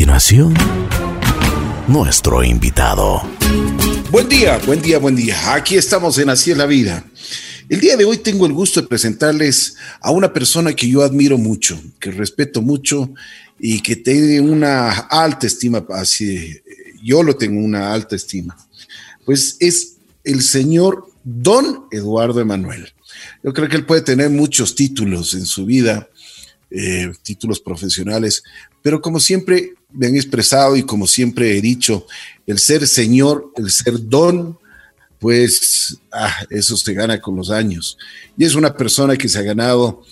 continuación, nuestro invitado. Buen día, buen día, buen día. Aquí estamos en Así es la vida. El día de hoy tengo el gusto de presentarles a una persona que yo admiro mucho, que respeto mucho y que tiene una alta estima, así yo lo tengo una alta estima. Pues es el señor Don Eduardo Emanuel. Yo creo que él puede tener muchos títulos en su vida, eh, títulos profesionales, pero como siempre me han expresado y como siempre he dicho, el ser señor, el ser don, pues ah, eso se gana con los años. Y es una persona que se ha ganado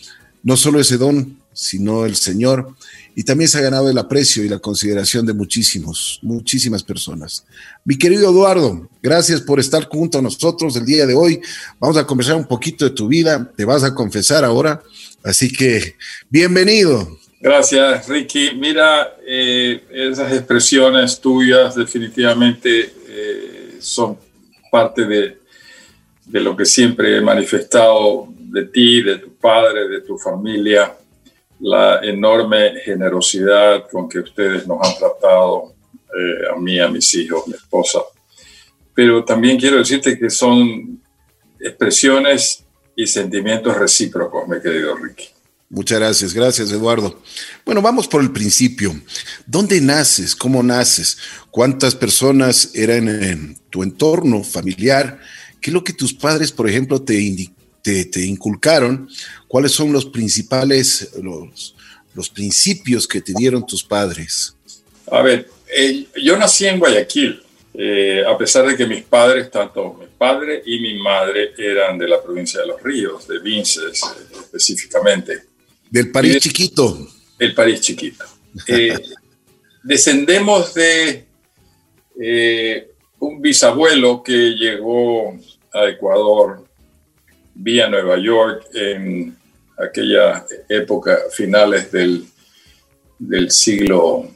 no solo ese don, sino el Señor, y también se ha ganado el aprecio y la consideración de muchísimos, muchísimas personas. Mi querido Eduardo, gracias por estar junto a nosotros el día de hoy. Vamos a conversar un poquito de tu vida, te vas a confesar ahora, así que bienvenido. Gracias, Ricky. Mira, eh, esas expresiones tuyas definitivamente eh, son parte de, de lo que siempre he manifestado de ti, de tu padre, de tu familia la enorme generosidad con que ustedes nos han tratado, eh, a mí, a mis hijos, mi esposa. Pero también quiero decirte que son expresiones y sentimientos recíprocos, mi querido Ricky. Muchas gracias, gracias Eduardo. Bueno, vamos por el principio. ¿Dónde naces? ¿Cómo naces? ¿Cuántas personas eran en tu entorno familiar? ¿Qué es lo que tus padres, por ejemplo, te, te, inculcaron, cuáles son los principales, los, los principios que te dieron tus padres. A ver, eh, yo nací en Guayaquil, eh, a pesar de que mis padres, tanto mi padre y mi madre, eran de la provincia de Los Ríos, de Vinces eh, específicamente. Del París chiquito. El París chiquito. descendemos de un bisabuelo que llegó a Ecuador vía Nueva York en aquella época, finales del, del siglo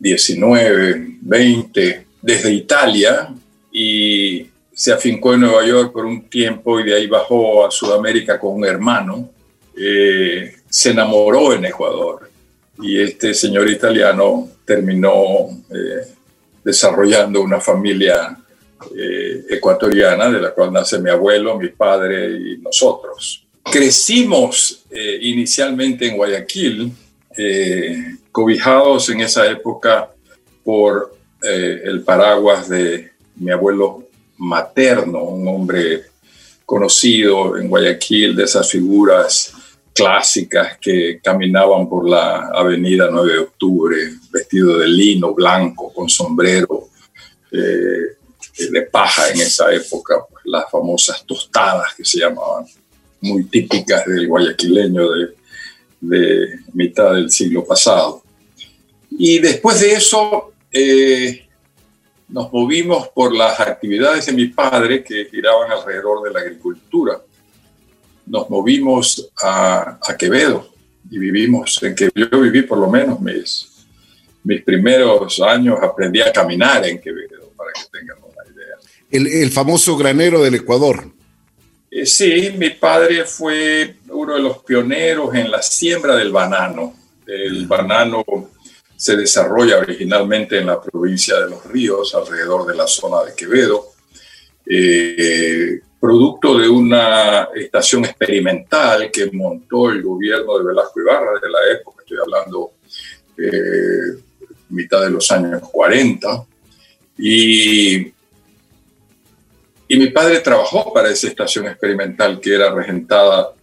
XIX, XX, desde Italia y se afincó en Nueva York por un tiempo y de ahí bajó a Sudamérica con un hermano. Eh, se enamoró en Ecuador y este señor italiano terminó eh, desarrollando una familia eh, ecuatoriana, de la cual nace mi abuelo, mi padre y nosotros. Crecimos eh, inicialmente en Guayaquil, cobijados en esa época por el paraguas de mi abuelo materno, un hombre conocido en Guayaquil, de esas figuras clásicas que caminaban por la avenida 9 de octubre, vestido de lino blanco, con sombrero, de paja en esa época, pues, las famosas tostadas que se llamaban, muy típicas del guayaquileño de, de mitad del siglo pasado. Y después de eso eh, nos movimos por las actividades de mi padre que giraban alrededor de la agricultura. Nos movimos a, a Quevedo y vivimos en que yo viví por lo menos mis, mis primeros años, aprendí a caminar en Quevedo, para que tengan el, famoso granero del Ecuador. Eh, sí, mi padre fue uno de los pioneros en la siembra del banano. El banano se desarrolla originalmente en la provincia de Los Ríos, alrededor de la zona de Quevedo, eh, producto de una estación experimental que montó el gobierno de Velasco Ibarra de la época, estoy hablando eh, mitad de los años 40, y y mi padre trabajó para esa estación experimental que era regentada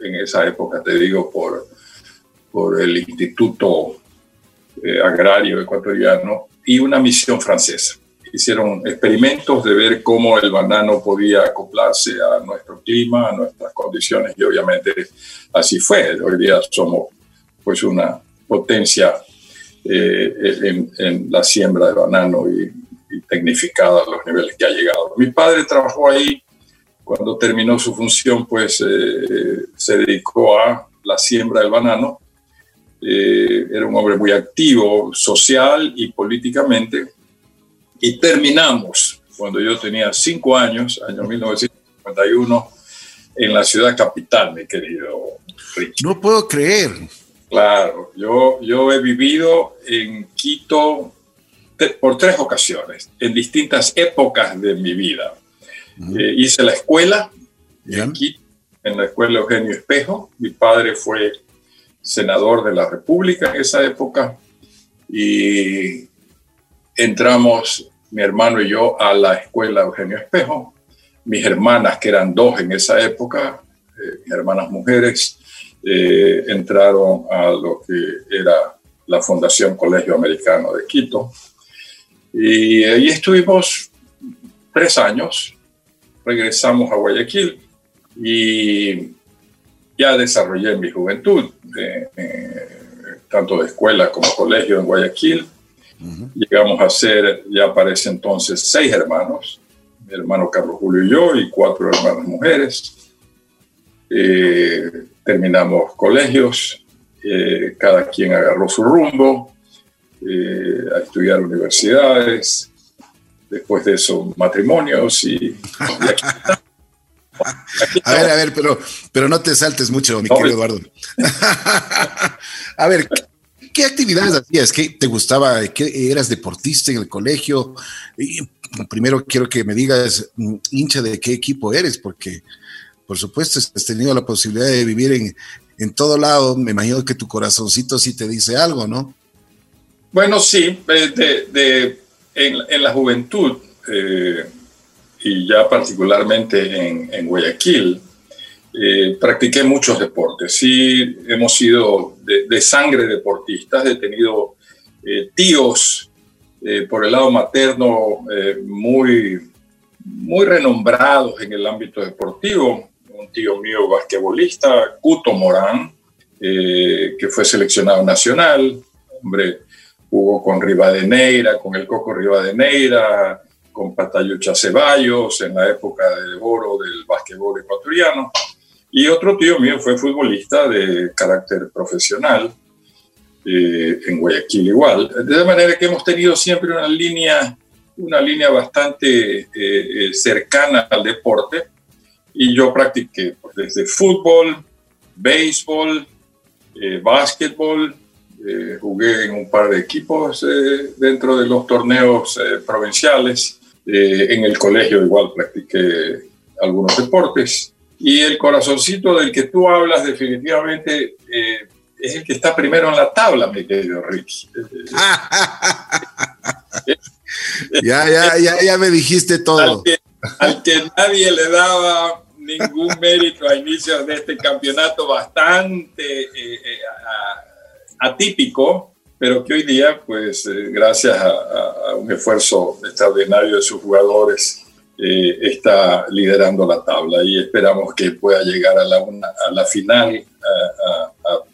en esa época, te digo, por, por el Instituto eh, Agrario Ecuatoriano y una misión francesa. Hicieron experimentos de ver cómo el banano podía acoplarse a nuestro clima, a nuestras condiciones, y obviamente así fue. Hoy día somos pues una potencia eh, en, en, la siembra de banano y y tecnificada a los niveles que ha llegado. Mi padre trabajó ahí, cuando terminó su función, pues eh, se dedicó a la siembra del banano. Eh, era un hombre muy activo social y políticamente. Y terminamos, cuando yo tenía cinco años, año 1951, en la ciudad capital, mi querido Richard. No puedo creer. Claro, yo, yo he vivido en Quito por tres ocasiones, en distintas épocas de mi vida. Eh, hice la escuela en Quito, en la escuela Eugenio Espejo. Mi padre fue senador de la República en esa época y entramos, mi hermano y yo, a la escuela Eugenio Espejo. Mis hermanas, que eran dos en esa época, eh, hermanas mujeres, eh, entraron a lo que era la Fundación Colegio Americano de Quito. Y ahí estuvimos tres años, regresamos a Guayaquil y ya desarrollé mi juventud, tanto de escuela como colegio en Guayaquil. Llegamos a ser, ya para ese entonces, seis hermanos, mi hermano Carlos Julio y yo, y cuatro hermanas mujeres. Eh, terminamos colegios, eh, cada quien agarró su rumbo, eh, a estudiar universidades, después de eso matrimonios y... a ver, a ver, pero, pero no te saltes mucho, mi querido Eduardo. a ver, ¿qué actividades hacías? ¿Qué te gustaba? ¿Qué, ¿Eras deportista en el colegio? Y primero quiero que me digas, mm, hincha de qué equipo eres, porque por supuesto has tenido la posibilidad de vivir en, en todo lado. Me imagino que tu corazoncito sí te dice algo, ¿no? Bueno, sí, de, en, la juventud eh, y ya particularmente en, Guayaquil, eh, practiqué muchos deportes. Sí, hemos sido de, sangre deportistas, he tenido eh, tíos por el lado materno muy, muy renombrados en el ámbito deportivo. Un tío mío basquetbolista, Cuto Morán, que fue seleccionado nacional, hombre jugó con Rivadeneira, con el Coco Rivadeneira, con Patayucha Ceballos en la época de oro del básquetbol ecuatoriano. Y otro tío mío fue futbolista de carácter profesional, eh, en Guayaquil igual. De manera que hemos tenido siempre una línea, una línea bastante eh, eh, cercana al deporte. Y yo practiqué pues, desde fútbol, béisbol, básquetbol, eh, jugué en un par de equipos eh, dentro de los torneos eh, provinciales. en el colegio igual practiqué algunos deportes. Y el corazoncito del que tú hablas definitivamente es el que está primero en la tabla, mi querido Ricky. ya, ya, ya, ya me dijiste todo. Al que, nadie le daba ningún mérito a inicios de este campeonato bastante atípico, pero que hoy día, pues eh, gracias a, un esfuerzo extraordinario de sus jugadores, eh, está liderando la tabla y esperamos que pueda llegar a la, a la final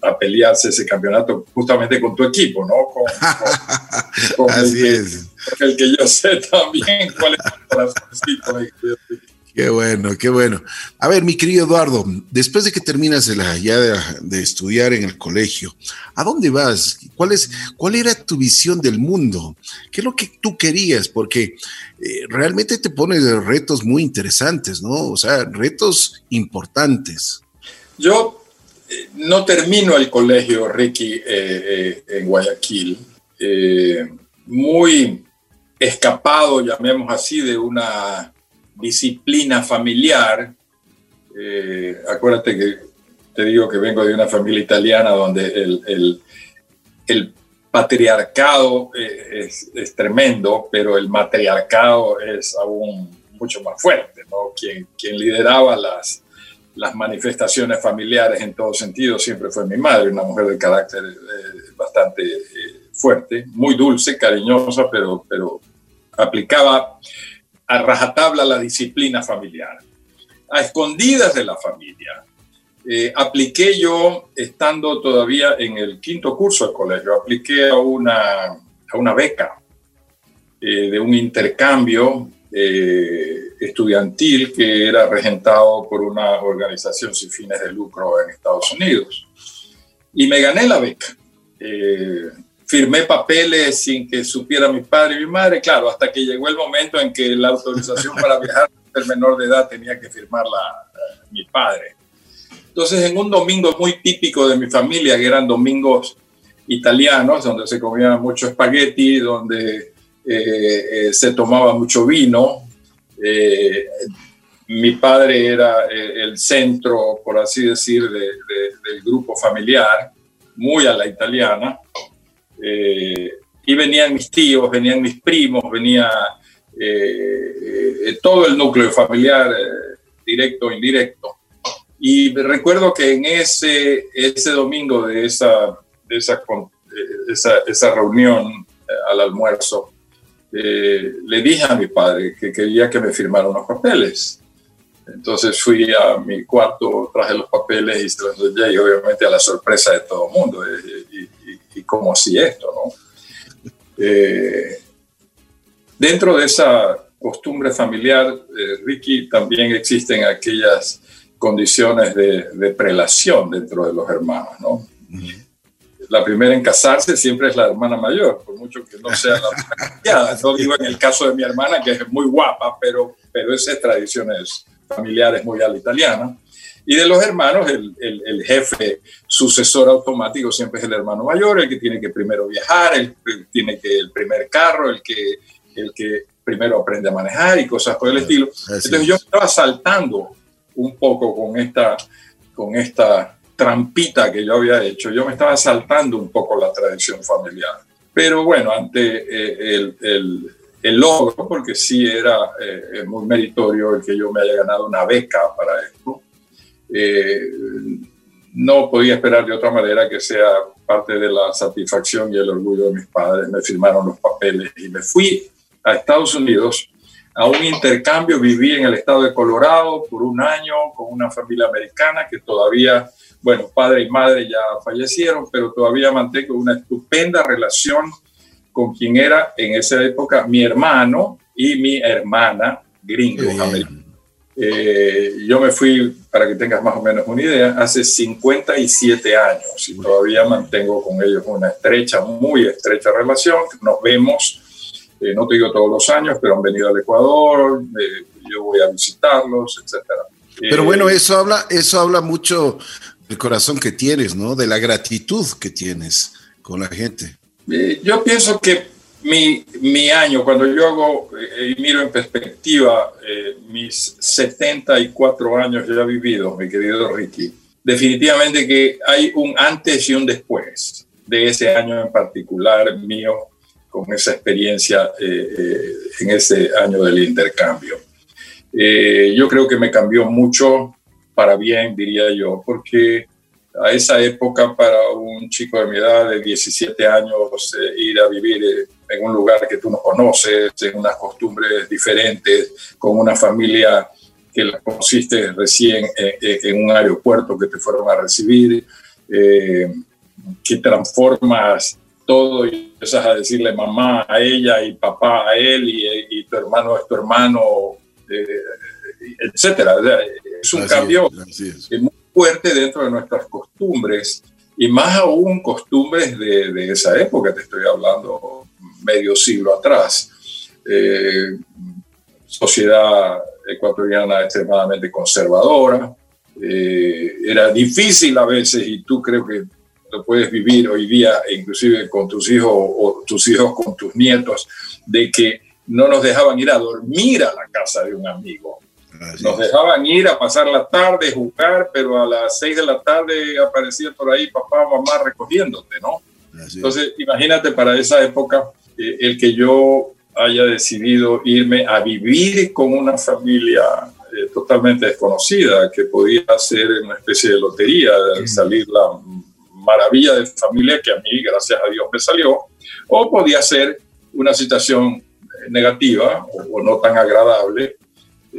a, pelearse ese campeonato justamente con tu equipo, ¿no? Con, Así el, es. Que, el que yo sé también cuál es el corazoncito. Qué bueno, qué bueno. A ver, mi querido Eduardo, después de que terminas ya de, estudiar en el colegio, ¿a dónde vas? ¿Cuál, es, ¿Cuál era tu visión del mundo? ¿Qué es lo que tú querías? Porque eh, realmente te pones retos muy interesantes, ¿no? O sea, retos importantes. Yo eh, no termino el colegio, Ricky, eh, en Guayaquil. muy escapado, llamemos así, de una disciplina familiar. Eh, acuérdate que te digo que vengo de una familia italiana donde el, el, patriarcado eh, es, tremendo, pero el matriarcado es aún mucho más fuerte. ¿no? Quien, quien lideraba las, las manifestaciones familiares en todo sentido siempre fue mi madre, una mujer de carácter eh, bastante fuerte, muy dulce, cariñosa, pero, pero aplicaba a rajatabla la disciplina familiar, a escondidas de la familia. Eh, apliqué yo, estando todavía en el quinto curso del colegio, apliqué a una, a una beca eh, de un intercambio eh, estudiantil que era regentado por una organización sin fines de lucro en Estados Unidos. Y me gané la beca firmé papeles sin que supiera mi padre y mi madre, claro, hasta que llegó el momento en que la autorización para viajar del menor de edad tenía que firmarla eh, mi padre. Entonces, en un domingo muy típico de mi familia, que eran domingos italianos, donde se comía mucho espagueti, donde eh, eh, se tomaba mucho vino, eh, mi padre era el centro, por así decir, del grupo familiar, muy a la italiana. Y venían mis tíos, venían mis primos, venía todo el núcleo familiar, directo o indirecto. Y recuerdo que en ese, ese domingo de esa, de esa, esa, esa reunión al almuerzo, eh, le dije a mi padre que quería que me firmara unos papeles. Entonces fui a mi cuarto, traje los papeles y se los y obviamente a la sorpresa de todo el mundo. Eh, y, cómo así esto, ¿no? Eh, dentro de esa costumbre familiar, Ricky, también existen aquellas condiciones de, de, prelación dentro de los hermanos, ¿no? la primera en casarse siempre es la hermana mayor, por mucho que no sea la más No digo en el caso de mi hermana, que es muy guapa, pero, pero esas tradiciones familiares muy a la italiana. Y de los hermanos, el, el, jefe sucesor automático siempre es el hermano mayor, el que tiene que primero viajar, el que tiene que el primer carro, el que, el que primero aprende a manejar y cosas por el estilo. Entonces yo estaba saltando un poco con esta, con esta trampita que yo había hecho, yo me estaba saltando un poco la tradición familiar. Pero bueno, ante eh, el, el, el, logro, porque sí era eh, muy meritorio el que yo me haya ganado una beca para esto, eh, no podía esperar de otra manera que sea parte de la satisfacción y el orgullo de mis padres. Me firmaron los papeles y me fui a Estados Unidos a un intercambio. Viví en el estado de Colorado por un año con una familia americana que todavía bueno, padre y madre ya fallecieron, pero todavía mantengo una estupenda relación con quien era en esa época mi hermano y mi hermana gringo. Eh, yo me fui, para que tengas más o menos una idea, hace 57 años y todavía mantengo con ellos una estrecha, muy estrecha relación. Nos vemos, eh, no te digo todos los años, pero han venido al Ecuador, eh, yo voy a visitarlos, etc. Pero bueno, eso habla, eso habla mucho el corazón que tienes, ¿no? De la gratitud que tienes con la gente. Eh, yo pienso que mi, mi año, cuando yo hago eh, y miro en perspectiva eh, mis 74 años ya vividos, mi querido Ricky, definitivamente que hay un antes y un después de ese año en particular mío con esa experiencia en ese año del intercambio. yo creo que me cambió mucho para bien, diría yo, porque a esa época para un chico de mi edad, de 17 años, eh, ir a vivir eh, en un lugar que tú no conoces, en unas costumbres diferentes, con una familia que la conociste recién eh, en un aeropuerto que te fueron a recibir, que transformas todo y empiezas a decirle mamá a ella y papá a él y, y tu hermano es tu hermano, etcétera. Es un cambio muy fuerte dentro de nuestras costumbres y más aún costumbres de, esa época, te estoy hablando medio siglo atrás. Eh, sociedad ecuatoriana extremadamente conservadora. Eh, era difícil a veces y tú creo que lo puedes vivir hoy día, inclusive con tus hijos o tus hijos con tus nietos, de que no nos dejaban ir a dormir a la casa de un amigo nos dejaban ir a pasar la tarde, jugar, pero a las seis de la tarde aparecía por ahí papá o mamá recogiéndote, ¿no? Entonces, imagínate para esa época eh, el que yo haya decidido irme a vivir con una familia eh, totalmente desconocida, que podía ser una especie de lotería, de salir la maravilla de familia que a mí, gracias a Dios, me salió, o podía ser una situación negativa o no tan agradable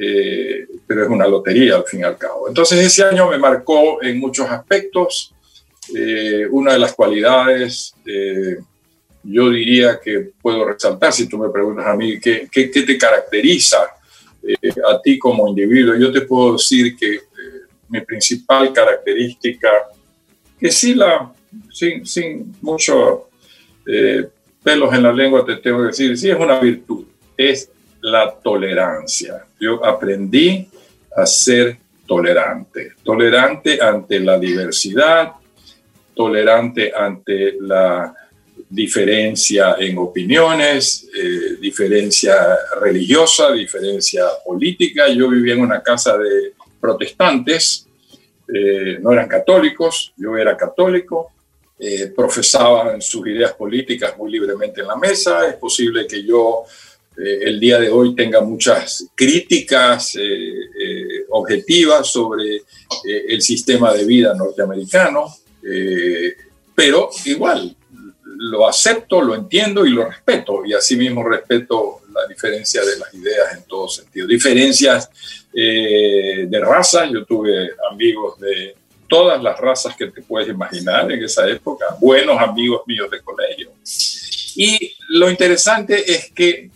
eh, pero es una lotería al fin y al cabo. Entonces ese año me marcó en muchos aspectos. Eh, una de las cualidades, eh, yo diría que puedo resaltar, si tú me preguntas a mí, ¿qué, qué, te caracteriza a ti como individuo? Yo te puedo decir que mi principal característica, que sí la, sin, sin mucho pelos en la lengua te tengo que decir, sí es una virtud, es la tolerancia. Yo aprendí a ser tolerante, tolerante ante la diversidad, tolerante ante la diferencia en opiniones, eh, diferencia religiosa, diferencia política. Yo vivía en una casa de protestantes, eh, no eran católicos, yo era católico, eh, profesaban sus ideas políticas muy libremente en la mesa. Es posible que yo el día de hoy tenga muchas críticas objetivas sobre el sistema de vida norteamericano, pero igual lo acepto, lo entiendo y lo respeto. Y asimismo respeto la diferencia de las ideas en todo sentido. Diferencias eh, de raza. Yo tuve amigos de todas las razas que te puedes imaginar en esa época. Buenos amigos míos de colegio. Y lo interesante es que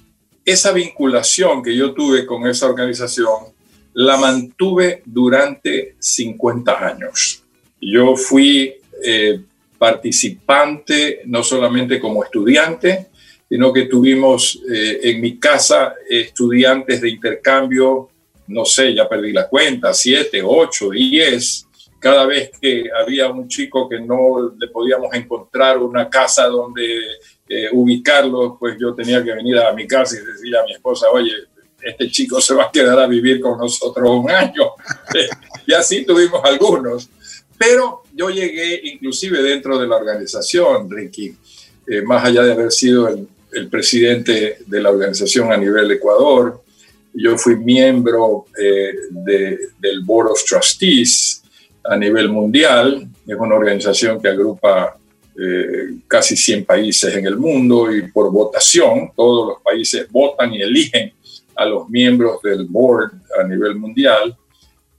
esa vinculación que yo tuve con esa organización la mantuve durante 50 años. Yo fui eh, participante, no solamente como estudiante, sino que tuvimos eh, en mi casa estudiantes de intercambio, no sé, ya perdí la cuenta, siete, ocho, diez. Cada vez que había un chico que no le podíamos encontrar una casa donde eh, ubicarlo, pues yo tenía que venir a mi casa y decirle a mi esposa, oye, este chico se va a quedar a vivir con nosotros un año. y así tuvimos algunos. Pero yo llegué inclusive dentro de la organización, Ricky, eh, más allá de haber sido el, presidente de la organización a nivel Ecuador, yo fui miembro eh, del Board of Trustees a nivel mundial, es una organización que agrupa eh, casi 100 países en el mundo y por votación, todos los países votan y eligen a los miembros del board a nivel mundial.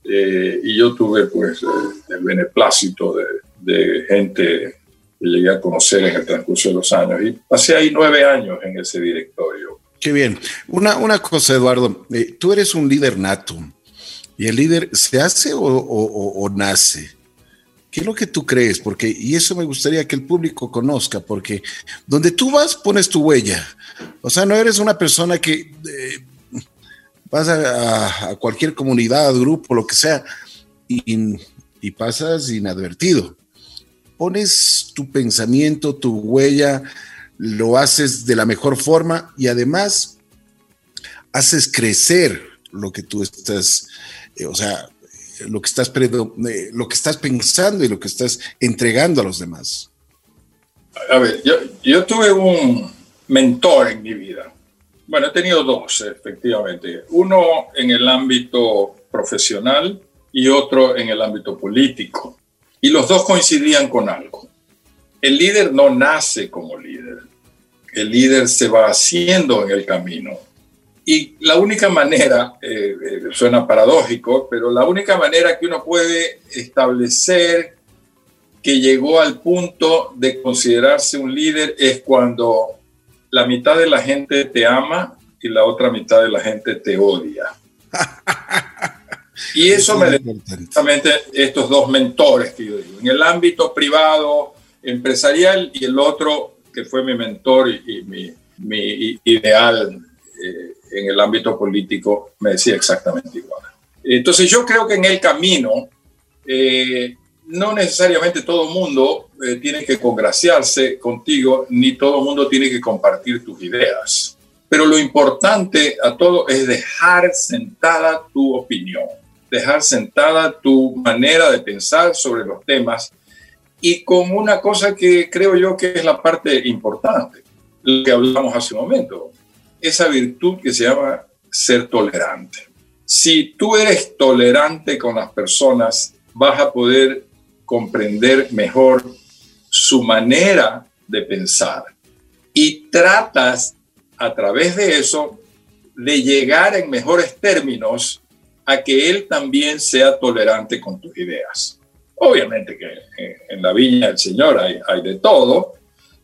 Eh, y yo tuve pues eh, el beneplácito de, gente que llegué a conocer en el transcurso de los años y pasé ahí nueve años en ese directorio. Qué bien. Una, una cosa, Eduardo, tú eres un líder nato y el líder se hace o, o, o, nace. ¿Qué es lo que tú crees? Porque, y eso me gustaría que el público conozca, porque donde tú vas pones tu huella. O sea, no eres una persona que vas a, cualquier comunidad, grupo, lo que sea, y, y pasas inadvertido. Pones tu pensamiento, tu huella, lo haces de la mejor forma y además haces crecer lo que tú estás, eh, o sea, lo que estás, eh, lo que estás pensando y lo que estás entregando a los demás. A ver, yo, yo tuve un mentor en mi vida bueno, he tenido dos, efectivamente. Uno en el ámbito profesional y otro en el ámbito político. Y los dos coincidían con algo. El líder no nace como líder. El líder se va haciendo en el camino. Y la única manera, eh, eh, suena paradójico, pero la única manera que uno puede establecer que llegó al punto de considerarse un líder es cuando la mitad de la gente te ama y la otra mitad de la gente te odia. Y eso me exactamente estos dos mentores que yo digo, en el ámbito privado, empresarial y el otro que fue mi mentor y, mi, mi, ideal eh, en el ámbito político, me decía exactamente igual. Entonces yo creo que en el camino eh, no necesariamente todo el mundo eh, tiene que congraciarse contigo, ni todo el mundo tiene que compartir tus ideas. Pero lo importante a todo es dejar sentada tu opinión, dejar sentada tu manera de pensar sobre los temas y con una cosa que creo yo que es la parte importante, lo que hablamos hace un momento, esa virtud que se llama ser tolerante. Si tú eres tolerante con las personas, vas a poder comprender mejor su manera de pensar y tratas a través de eso de llegar en mejores términos a que él también sea tolerante con tus ideas. Obviamente que en la viña del Señor hay, hay de todo,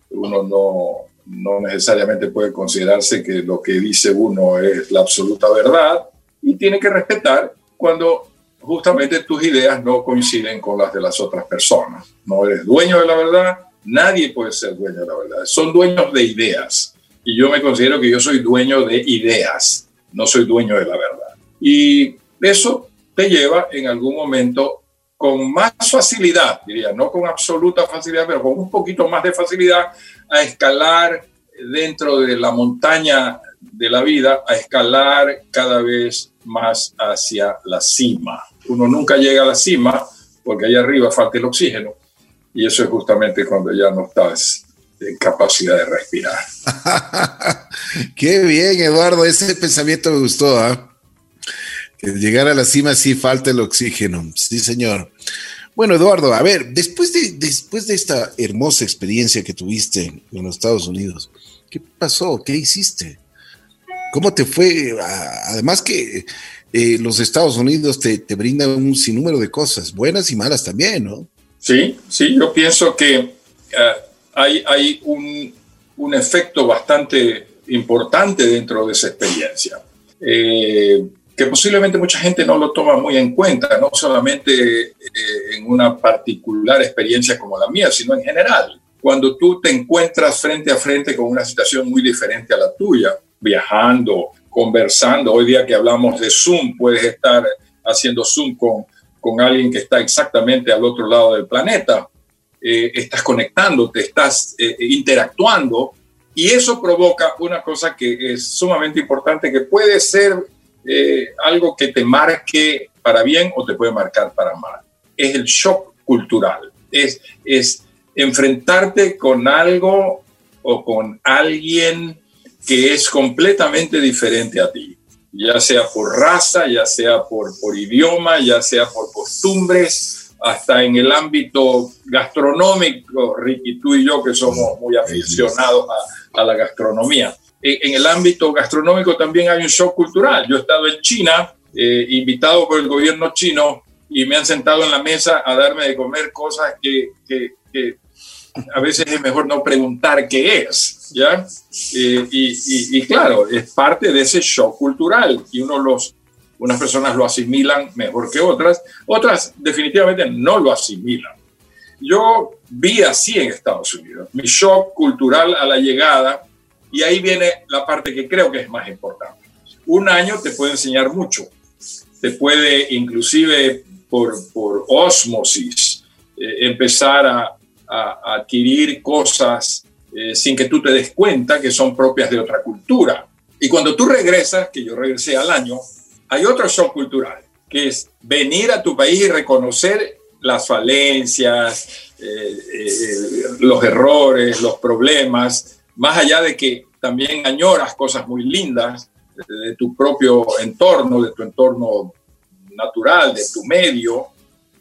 uno no, no necesariamente puede considerarse que lo que dice uno es la absoluta verdad y tiene que respetar cuando justamente tus ideas no coinciden con las de las otras personas. No eres dueño de la verdad, nadie puede ser dueño de la verdad. Son dueños de ideas. Y yo me considero que yo soy dueño de ideas, no soy dueño de la verdad. Y eso te lleva en algún momento con más facilidad, diría, no con absoluta facilidad, pero con un poquito más de facilidad a escalar dentro de la montaña de la vida, a escalar cada vez más hacia la cima. Uno nunca llega a la cima porque allá arriba falta el oxígeno y eso es justamente cuando ya no estás en capacidad de respirar. Qué bien, Eduardo, ese pensamiento me gustó. Llegar a la cima sí falta el oxígeno. Sí, señor. Bueno, Eduardo, a ver, después de, después de esta hermosa experiencia que tuviste en los Estados Unidos, ¿qué pasó? ¿Qué hiciste? ¿Cómo te fue? Además que eh, los Estados Unidos te, te, brindan un sinnúmero de cosas, buenas y malas también, ¿no? Sí, sí, yo pienso que eh, hay, hay un, un, efecto bastante importante dentro de esa experiencia. Eh, que posiblemente mucha gente no lo toma muy en cuenta, no solamente eh, en una particular experiencia como la mía, sino en general. Cuando tú te encuentras frente a frente con una situación muy diferente a la tuya, viajando, conversando, hoy día que hablamos de Zoom, puedes estar haciendo Zoom con, con alguien que está exactamente al otro lado del planeta, eh, estás conectándote, estás eh, interactuando y eso provoca una cosa que es sumamente importante, que puede ser eh, algo que te marque para bien o te puede marcar para mal. Es el shock cultural, es, es enfrentarte con algo o con alguien que es completamente diferente a ti, ya sea por raza, ya sea por, por idioma, ya sea por costumbres, hasta en el ámbito gastronómico, Ricky, tú y yo que somos muy aficionados a, a la gastronomía en el ámbito gastronómico también hay un shock cultural. Yo he estado en China, eh, invitado por el gobierno chino, y me han sentado en la mesa a darme de comer cosas que, que, a veces es mejor no preguntar qué es, ¿ya? Eh, y, y, claro, es parte de ese shock cultural y uno los, unas personas lo asimilan mejor que otras, otras definitivamente no lo asimilan. Yo vi así en Estados Unidos, mi shock cultural a la llegada y ahí viene la parte que creo que es más importante. Un año te puede enseñar mucho, te puede inclusive por, por osmosis eh, empezar a, adquirir cosas eh, sin que tú te des cuenta que son propias de otra cultura. Y cuando tú regresas, que yo regresé al año, hay otro shock cultural, que es venir a tu país y reconocer las falencias, eh, los errores, los problemas, más allá de que también añoras cosas muy lindas de, tu propio entorno, de tu entorno natural, de tu medio,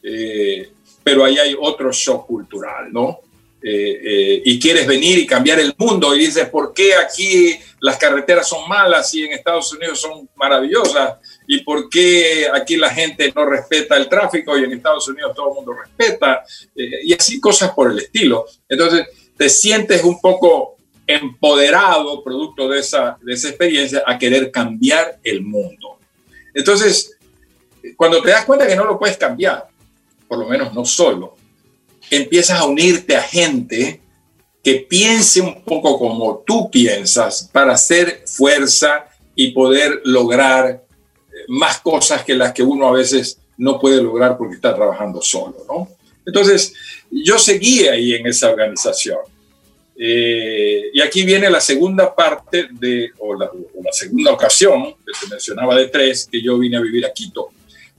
eh, pero ahí hay otro shock cultural, ¿no? Eh, eh, y quieres venir y cambiar el mundo y dices, ¿por qué aquí las carreteras son malas y en Estados Unidos son maravillosas? ¿Y por qué aquí la gente no respeta el tráfico y en Estados Unidos todo el mundo respeta? y así cosas por el estilo. Entonces, te sientes un poco empoderado, producto de esa, de esa experiencia, a querer cambiar el mundo. Entonces, cuando te das cuenta que no lo puedes cambiar, por lo menos no solo, empiezas a unirte a gente que piense un poco como tú piensas para hacer fuerza y poder lograr eh, más cosas que las que uno a veces no puede lograr porque está trabajando solo, ¿no? Entonces, yo seguí ahí en esa organización eh, y aquí viene la segunda parte de, o la, segunda ocasión, que se mencionaba de tres, que yo vine a vivir a Quito.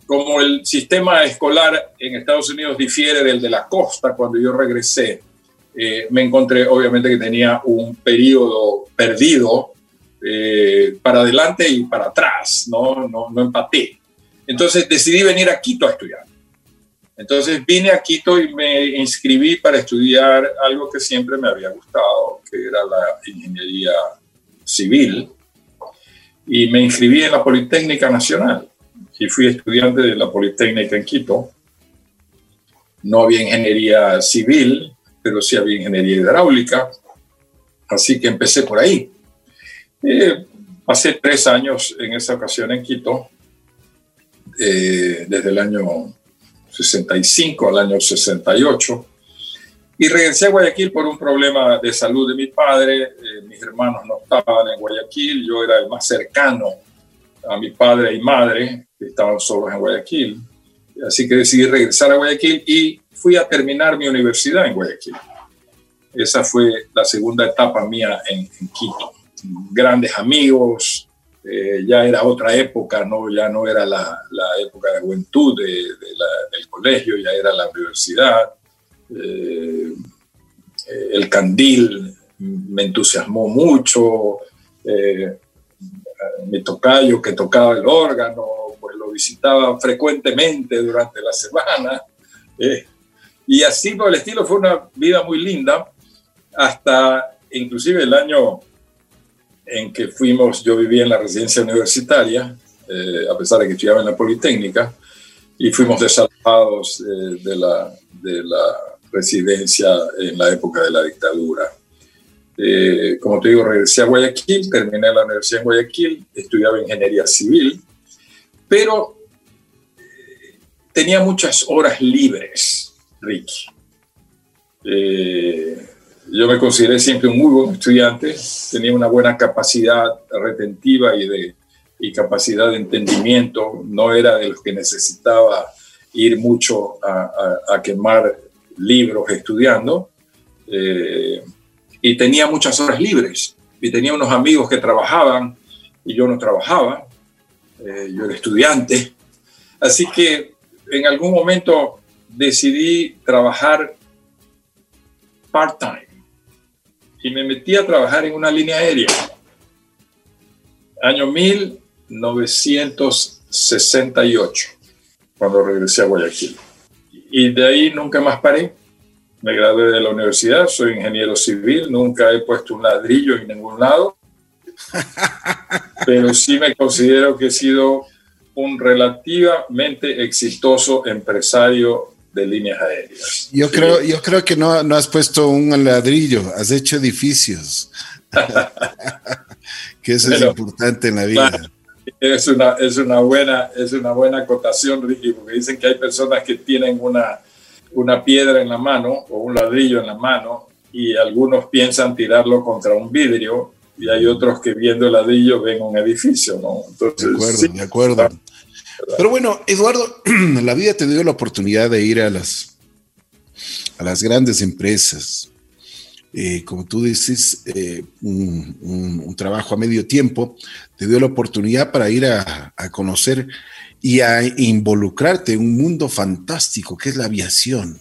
Como el sistema escolar en Estados Unidos difiere del de la costa, cuando yo regresé, eh, me encontré obviamente que tenía un periodo perdido eh, para adelante y para atrás, no, no, no empaté. Entonces decidí venir a Quito a estudiar. Entonces vine a Quito y me inscribí para estudiar algo que siempre me había gustado, que era la ingeniería civil. Y me inscribí en la Politécnica Nacional y fui estudiante de la Politécnica en Quito. No había ingeniería civil, pero sí había ingeniería hidráulica. Así que empecé por ahí. Eh, pasé tres años en esa ocasión en Quito, eh, desde el año 65 al año 68. Y regresé a Guayaquil por un problema de salud de mi padre. Eh, mis hermanos no estaban en Guayaquil, yo era el más cercano a mi padre y madre, que estaban solos en Guayaquil. Así que decidí regresar a Guayaquil y fui a terminar mi universidad en Guayaquil. Esa fue la segunda etapa mía en, Quito. Grandes amigos, eh, ya era otra época, ¿no? ya no era la, época de juventud de, del colegio, ya era la universidad. Eh, el candil me entusiasmó mucho. Eh, mi tocayo que tocaba el órgano, pues lo visitaba frecuentemente durante la semana. Eh, y así por el estilo fue una vida muy linda, hasta inclusive el año en que fuimos, yo vivía en la residencia universitaria, eh, a pesar de que estudiaba en la Politécnica, y fuimos desalojados eh, de, la, de la residencia en la época de la dictadura. Eh, como te digo, regresé a Guayaquil, terminé la universidad en Guayaquil, estudiaba ingeniería civil, pero eh, tenía muchas horas libres, Ricky. Eh, yo me consideré siempre un muy buen estudiante, tenía una buena capacidad retentiva y, de, y capacidad de entendimiento, no era de los que necesitaba ir mucho a, quemar libros estudiando. Eh, y tenía muchas horas libres y tenía unos amigos que trabajaban y yo no trabajaba, eh, yo era estudiante, así que en algún momento decidí trabajar part-time y me metí a trabajar en una línea aérea. Año 1968, cuando regresé a Guayaquil. Y de ahí nunca más paré me gradué de la universidad, soy ingeniero civil, nunca he puesto un ladrillo en ningún lado, pero sí me considero que he sido un relativamente exitoso empresario de líneas aéreas. Yo creo, yo creo que no, no has puesto un ladrillo, has hecho edificios. que eso es importante en la vida. Es una, es una buena, es una buena acotación, Ricky, porque dicen que hay personas que tienen una una piedra en la mano o un ladrillo en la mano y algunos piensan tirarlo contra un vidrio y hay otros que viendo el ladrillo ven un edificio, ¿no? Entonces, de acuerdo, de acuerdo. Pero bueno, Eduardo, la vida te dio la oportunidad de ir a las, a las grandes empresas. Eh, como tú dices, eh, un, trabajo a medio tiempo, te dio la oportunidad para ir a, a conocer y a involucrarte en un mundo fantástico que es la aviación.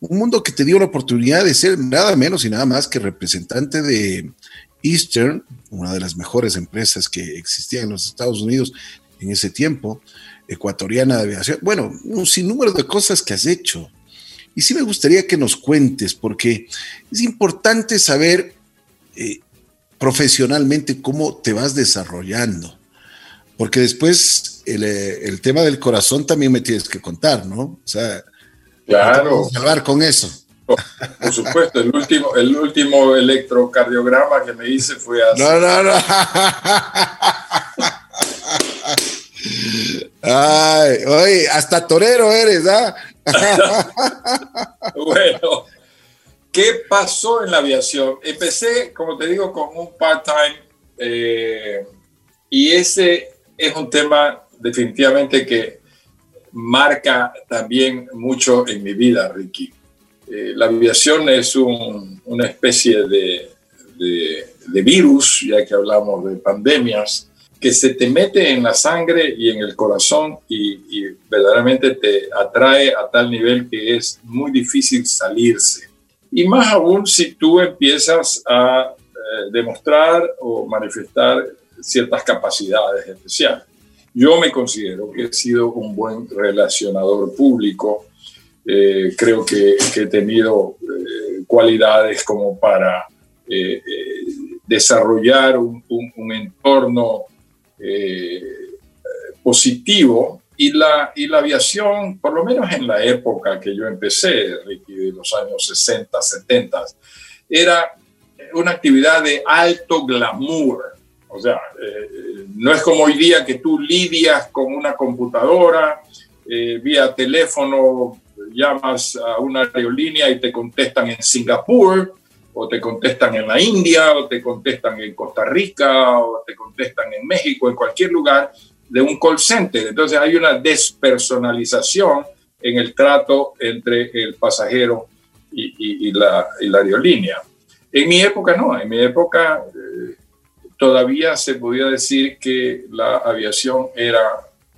Un mundo que te dio la oportunidad de ser nada menos y nada más que representante de Eastern, una de las mejores empresas que existían en los Estados Unidos en ese tiempo, ecuatoriana de aviación. Bueno, un sinnúmero de cosas que has hecho. Y sí me gustaría que nos cuentes, porque es importante saber eh, profesionalmente cómo te vas desarrollando, porque después eh, el, tema del corazón también me tienes que contar, ¿no? O sea, claro. salvar con eso. Por, supuesto, el último, el último electrocardiograma que me hice fue hace. No, no, no. Ay, oye, hasta torero eres, ¿ah? bueno, ¿qué pasó en la aviación? Empecé, como te digo, con un part-time eh, y ese es un tema definitivamente que marca también mucho en mi vida, Ricky. Eh, la aviación es una especie de, de, virus, ya que hablamos de pandemias, que se te mete en la sangre y en el corazón y, y verdaderamente te atrae a tal nivel que es muy difícil salirse. Y más aún si tú empiezas a eh, demostrar o manifestar ciertas capacidades especiales. Yo me considero que he sido un buen relacionador público. Eh, creo que, he tenido eh, cualidades como para eh, desarrollar un, entorno positivo y la, y la aviación, por lo menos en la época que yo empecé, Ricky, de los años 60, 70, era una actividad de alto glamour. O sea, no es como hoy día que tú lidias con una computadora, eh, vía teléfono llamas a una aerolínea y te contestan en Singapur o te contestan en la India, o te contestan en Costa Rica, o te contestan en México, en cualquier lugar de un call center. Entonces hay una despersonalización en el trato entre el pasajero y, la, aerolínea. En mi época no, en mi época eh, todavía se podía decir que la aviación era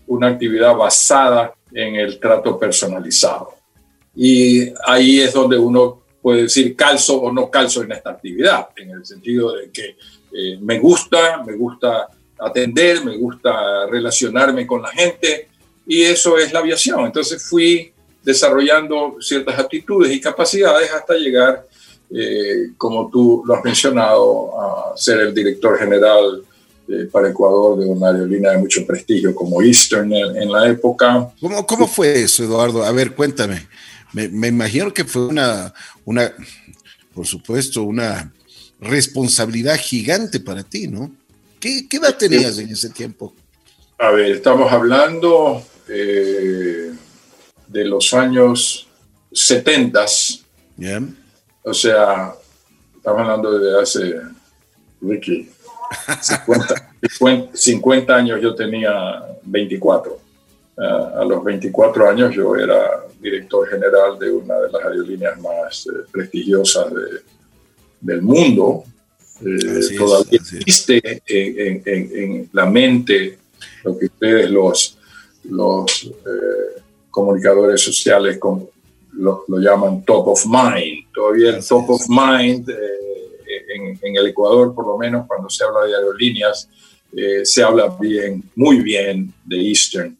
una actividad basada en el trato personalizado. Y ahí es donde uno puede decir calzo o no calzo en esta actividad, en el sentido de que eh, me gusta, me gusta atender, me gusta relacionarme con la gente y eso es la aviación. Entonces fui desarrollando ciertas aptitudes y capacidades hasta llegar, eh, como tú lo has mencionado, a ser el director general eh, para Ecuador de una aerolínea de mucho prestigio como Eastern en, la época. ¿Cómo, ¿Cómo, fue eso, Eduardo? A ver, cuéntame. Me, me imagino que fue una, una, por supuesto, una responsabilidad gigante para ti, ¿no? ¿Qué, edad tenías en ese tiempo? A ver, estamos hablando eh, de los años 70. O sea, estamos hablando de hace, Ricky, 50, 50 años yo tenía 24. A los 24 años yo era director general de una de las aerolíneas más eh, prestigiosas del mundo, eh, todavía existe en, la mente lo que ustedes los, los eh, comunicadores sociales lo, llaman top of mind. Todavía el top of mind eh, en, el Ecuador, por lo menos cuando se habla de aerolíneas, se habla bien, muy bien de Eastern.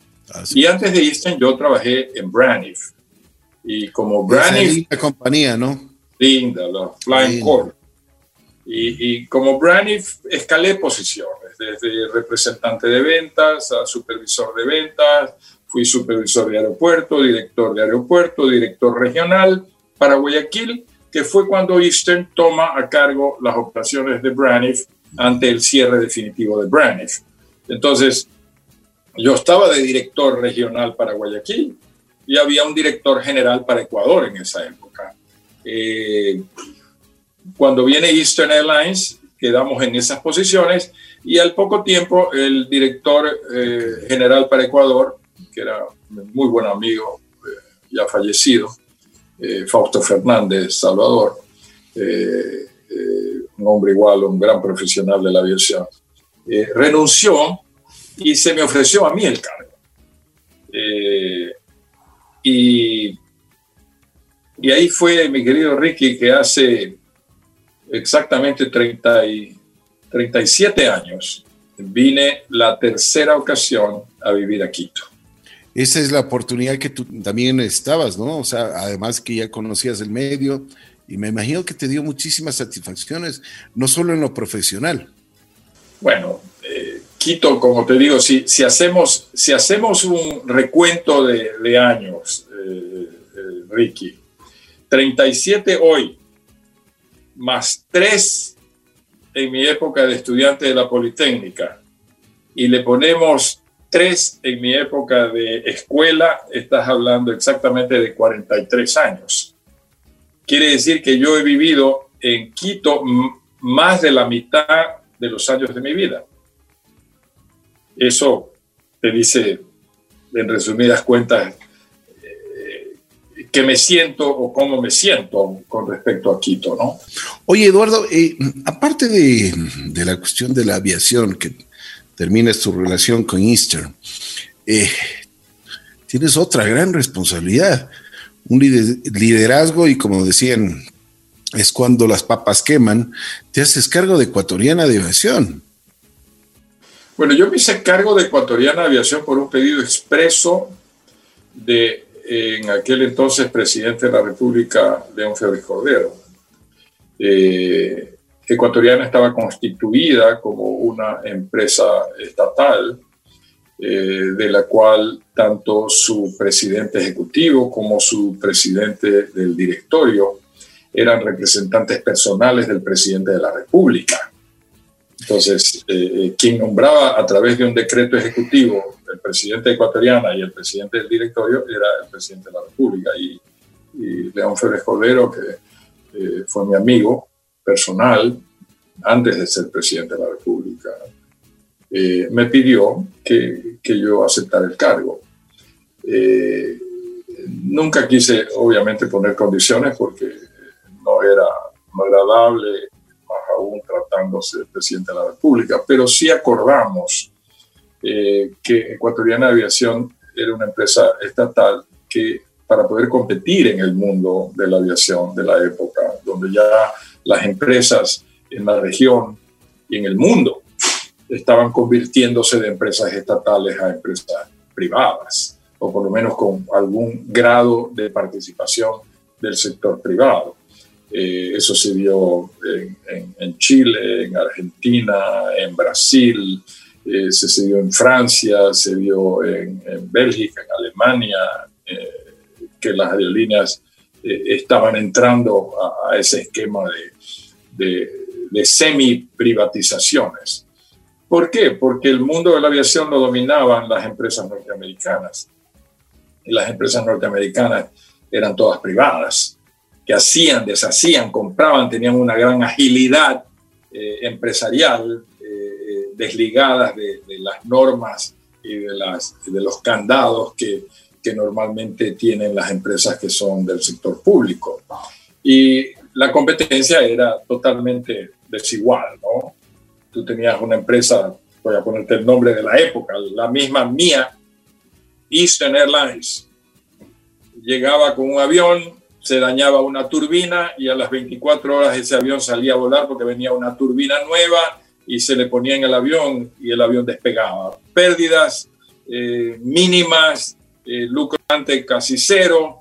Y antes de Eastern yo trabajé en Braniff. Y como Braniff... La compañía, ¿no? Linda, la Flying Corp. Y, como Braniff escalé posiciones, desde representante de ventas a supervisor de ventas, fui supervisor de aeropuerto, director de aeropuerto, director regional para Guayaquil, que fue cuando Eastern toma a cargo las operaciones de Braniff ante el cierre definitivo de Braniff. Entonces, yo estaba de director regional para Guayaquil y había un director general para Ecuador en esa época. Eh, cuando viene Eastern Airlines, quedamos en esas posiciones y al poco tiempo el director eh, general para Ecuador, que era muy buen amigo, eh, ya fallecido, Fausto Fernández Salvador, un hombre igual, un gran profesional de la aviación, renunció y se me ofreció a mí el cargo. y, y ahí fue mi querido Ricky que hace exactamente 30 y 37 años, vine la tercera ocasión a vivir a Quito. Esa es la oportunidad que tú también estabas, ¿no? O sea, además que ya conocías el medio y me imagino que te dio muchísimas satisfacciones, no solo en lo profesional. Bueno, eh, Quito, como te digo, si, si, hacemos, si hacemos un recuento de, años, eh, eh, Ricky, 37 hoy, más tres en mi época de estudiante de la Politécnica y le ponemos tres en mi época de escuela, estás hablando exactamente de 43 años. Quiere decir que yo he vivido en Quito más de la mitad de los años de mi vida. Eso te dice, en resumidas cuentas, que me siento o cómo me siento con respecto a Quito, ¿no? Oye, Eduardo, eh, aparte de, la cuestión de la aviación, que termina tu relación con Easter, eh, tienes otra gran responsabilidad, un liderazgo y como decían, es cuando las papas queman, te haces cargo de Ecuatoriana de Aviación. Bueno, yo me hice cargo de Ecuatoriana Aviación por un pedido expreso de en aquel entonces presidente de la República, León Febres Cordero. Eh, Ecuatoriana estaba constituida como una empresa estatal, eh, de la cual tanto su presidente ejecutivo como su presidente del directorio eran representantes personales del presidente de la República. Entonces, eh, quien nombraba a través de un decreto ejecutivo el presidente ecuatoriana y el presidente del directorio era el presidente de la República. Y, León Férez Cordero, que eh, fue mi amigo, personal, antes de ser presidente de la República, eh, me pidió que, que, yo aceptara el cargo. Eh, nunca quise, obviamente, poner condiciones porque no era agradable, tratándose de presidente de la República, pero sí acordamos eh, que Ecuatoriana Aviación era una empresa estatal que para poder competir en el mundo de la aviación de la época, donde ya las empresas en la región y en el mundo estaban convirtiéndose de empresas estatales a empresas privadas, o por lo menos con algún grado de participación del sector privado. Eh, eso se vio en, Chile, en Argentina, en Brasil, eh, se, vio en Francia, se vio en, Bélgica, en Alemania, eh, que las aerolíneas estaban entrando a, ese esquema de, de semi-privatizaciones. ¿Por qué? Porque el mundo de la aviación lo dominaban las empresas norteamericanas. Y las empresas norteamericanas eran todas privadas, que hacían, deshacían, compraban, tenían una gran agilidad eh, empresarial, eh, desligadas de, las normas y de, de los candados que, que normalmente tienen las empresas que son del sector público. Y la competencia era totalmente desigual, ¿no? Tú tenías una empresa, voy a ponerte el nombre de la época, la misma mía, Eastern Airlines. Llegaba con un avión, se dañaba una turbina y a las 24 horas ese avión salía a volar porque venía una turbina nueva y se le ponía en el avión y el avión despegaba. Pérdidas eh, mínimas, eh, casi cero.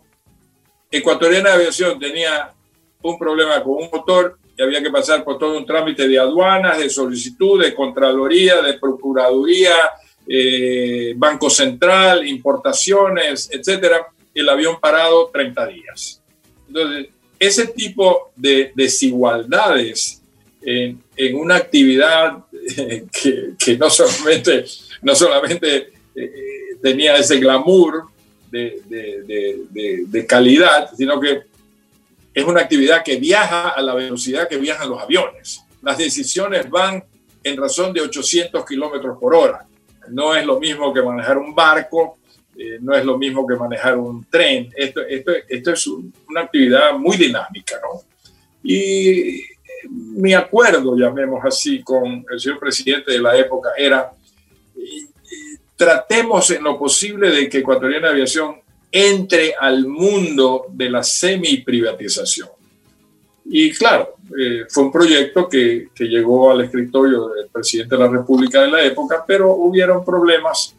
Ecuatoriana Aviación tenía un problema con un motor y había que pasar por todo un trámite de aduanas, de solicitud, de Contraloría, de Procuraduría, eh, Banco Central, importaciones, etcétera, el avión parado 30 días. Entonces, ese tipo de desigualdades en, una actividad que, no solamente, no solamente eh, tenía ese glamour de calidad, sino que es una actividad que viaja a la velocidad que viajan los aviones. Las decisiones van en razón de 800 kilómetros por hora. No es lo mismo que manejar un barco, eh, no es lo mismo que manejar un tren. Esto, esto, esto es una actividad muy dinámica, ¿no? Y mi acuerdo, llamemos así, con el señor presidente de la época era, tratemos en lo posible de que Ecuatoriana Aviación entre al mundo de la semi-privatización. Y claro, eh, fue un proyecto que, que, llegó al escritorio del presidente de la República de la época, pero hubieron problemas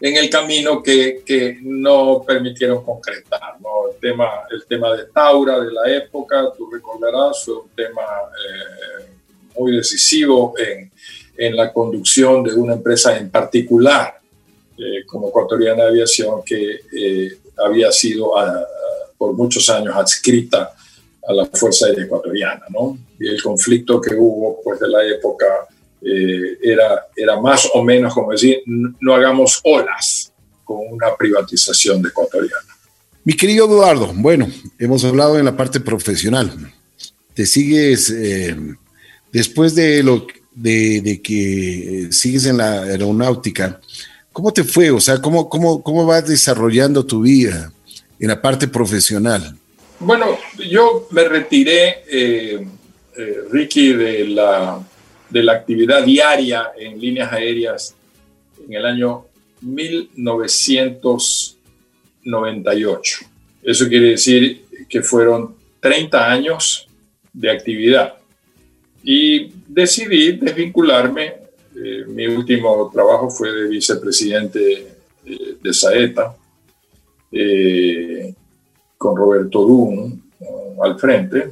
en el camino que, que no permitieron concretar. ¿no? El, tema, el tema de Taura de la época, tú recordarás, fue un tema eh, muy decisivo en, en la conducción de una empresa en particular eh, como ecuatoriana de aviación que eh, había sido ah, por muchos años adscrita a la Fuerza Aérea Ecuatoriana, ¿no? Y el conflicto que hubo pues de la época eh, era, era más o menos como decir, no hagamos olas con una privatización de Ecuatoriana. Mi querido Eduardo, bueno, hemos hablado en la parte profesional. Te sigues, después de, lo, de, de que sigues en la aeronáutica, ¿Cómo te fue? O sea, ¿cómo, cómo, cómo vas desarrollando tu vida en la parte profesional? Bueno, yo me retiré, eh, eh, Ricky, de la, de la actividad diaria en líneas aéreas en el año 1998. Eso quiere decir que fueron 30 años de actividad. Y decidí desvincularme eh, mi último trabajo fue de vicepresidente eh, de Saeta, eh, con Roberto Dun al frente.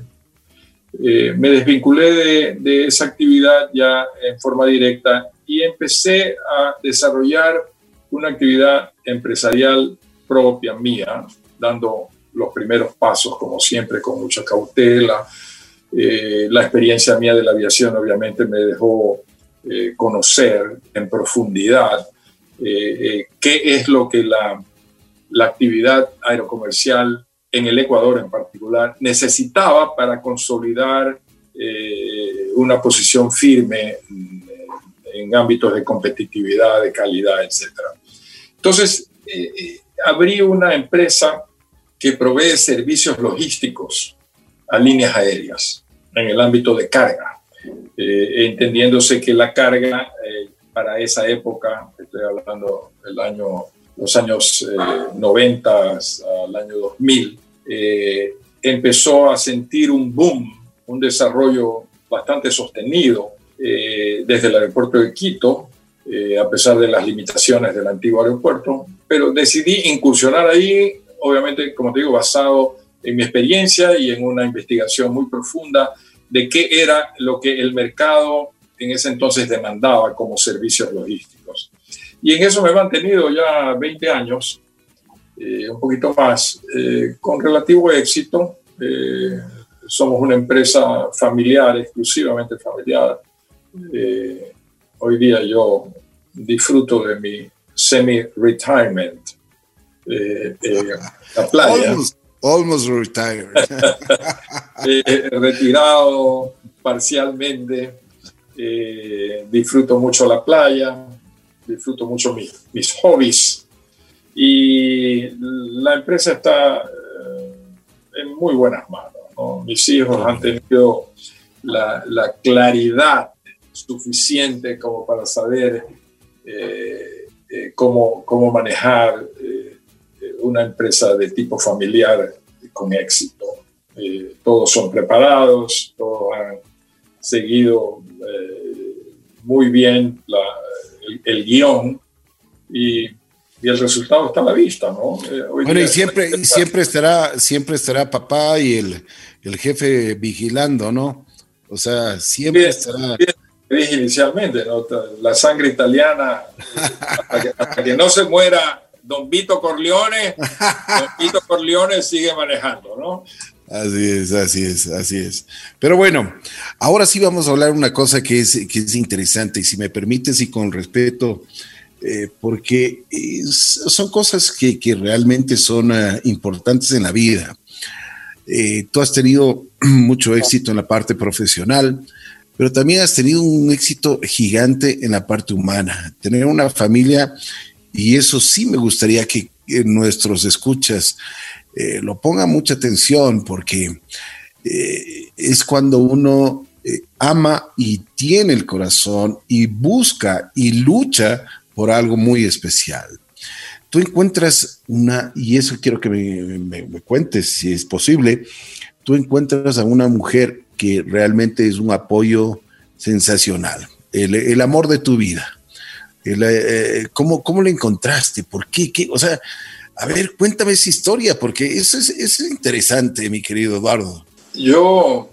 Me desvinculé de, de, esa actividad ya en forma directa y empecé a desarrollar una actividad empresarial propia mía, dando los primeros pasos, como siempre, con mucha cautela. la experiencia mía de la aviación obviamente me dejó eh, conocer en profundidad eh, eh, qué es lo que la, la actividad aerocomercial en el Ecuador en particular, necesitaba para consolidar eh, una posición firme en, ámbitos de competitividad, de calidad, etc. Entonces, eh, eh, abrí una empresa que provee servicios logísticos a líneas aéreas en el ámbito de carga, entendiéndose que la carga para esa época, estoy hablando del año, los años 90 al año 2000, empezó a sentir un boom un desarrollo bastante sostenido eh, desde el aeropuerto de Quito, eh, a pesar de las limitaciones del antiguo aeropuerto, pero decidí incursionar ahí, obviamente, como te digo, basado en mi experiencia y en una investigación muy profunda de qué era lo que el mercado en ese entonces demandaba como servicios logísticos. Y en eso me he mantenido ya 20 años, eh, un poquito más, con relativo éxito somos una empresa familiar, exclusivamente familiar. Eh, hoy día yo disfruto de mi semi-retirement. Eh, eh, la playa. Almost, retired. retirado parcialmente. disfruto mucho la playa. Disfruto mucho mis, mis hobbies. Y la empresa está en muy buenas manos mis hijos han tenido la, claridad suficiente como para saber eh, eh, cómo, cómo, manejar eh, una empresa de tipo familiar con éxito. todos son preparados, todos han seguido muy bien el, guion y y el resultado está a la vista, ¿no? Eh, bueno, y siempre, siempre estará, siempre estará papá y el, el jefe vigilando, ¿no? O sea, siempre estará. dije inicialmente, ¿no? La sangre italiana, hasta que, no se muera Don Vito Corleone, Don Vito Corleone sigue manejando, ¿no? Así es, así es, así es. Pero bueno, ahora sí vamos a hablar una cosa que es, que es interesante y si me permites y con respeto eh, porque son cosas que, realmente son ah, importantes en la vida. Eh, tú has tenido mucho éxito en la parte profesional, pero también has tenido un éxito gigante en la parte humana. Tener una familia, y eso sí me gustaría que, nuestros escuchas eh, lo pongan mucha atención, porque es cuando uno ama y tiene el corazón y busca y lucha por algo muy especial. Tú encuentras una, y eso quiero que me, cuentes si es posible, tú encuentras a una mujer que realmente es un apoyo sensacional, el, amor de tu vida. Eh, ¿cómo, ¿Cómo le encontraste? ¿Por qué? qué? O sea, a ver, cuéntame esa historia, porque eso es, es interesante, mi querido Eduardo. Yo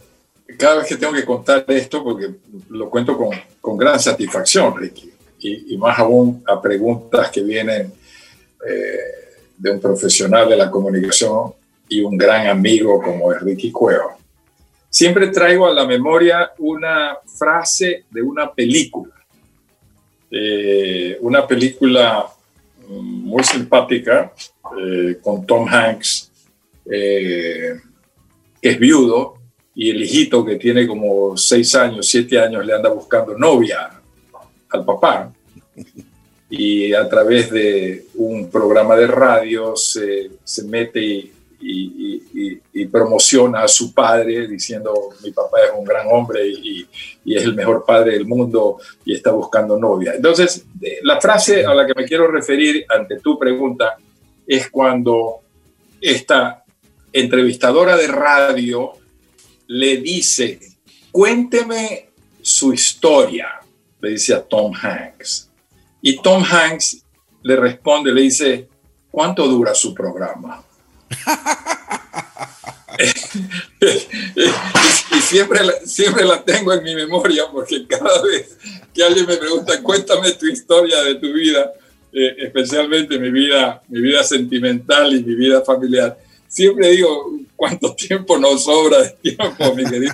cada vez que tengo que contar esto, porque lo cuento con, con gran satisfacción, Ricky, y, más aún a preguntas que vienen eh, de un profesional de la comunicación y un gran amigo como es Ricky Cueva. Siempre traigo a la memoria una frase de una película, eh, una película muy simpática eh, con Tom Hanks, que es viudo, y el hijito que tiene como seis años, siete años, le anda buscando novia al papá y a través de un programa de radio se, se mete y, y, promociona a su padre diciendo mi papá es un gran hombre y, es el mejor padre del mundo y está buscando novia. Entonces, la frase a la que me quiero referir ante tu pregunta es cuando esta entrevistadora de radio le dice, cuénteme su historia le dice a Tom Hanks. Y Tom Hanks le responde, le dice, ¿cuánto dura su programa? y siempre, siempre la tengo en mi memoria porque cada vez que alguien me pregunta, cuéntame tu historia de tu vida, eh, especialmente mi vida, mi vida sentimental y mi vida familiar, siempre digo, ¿cuánto tiempo nos sobra de tiempo, mi querido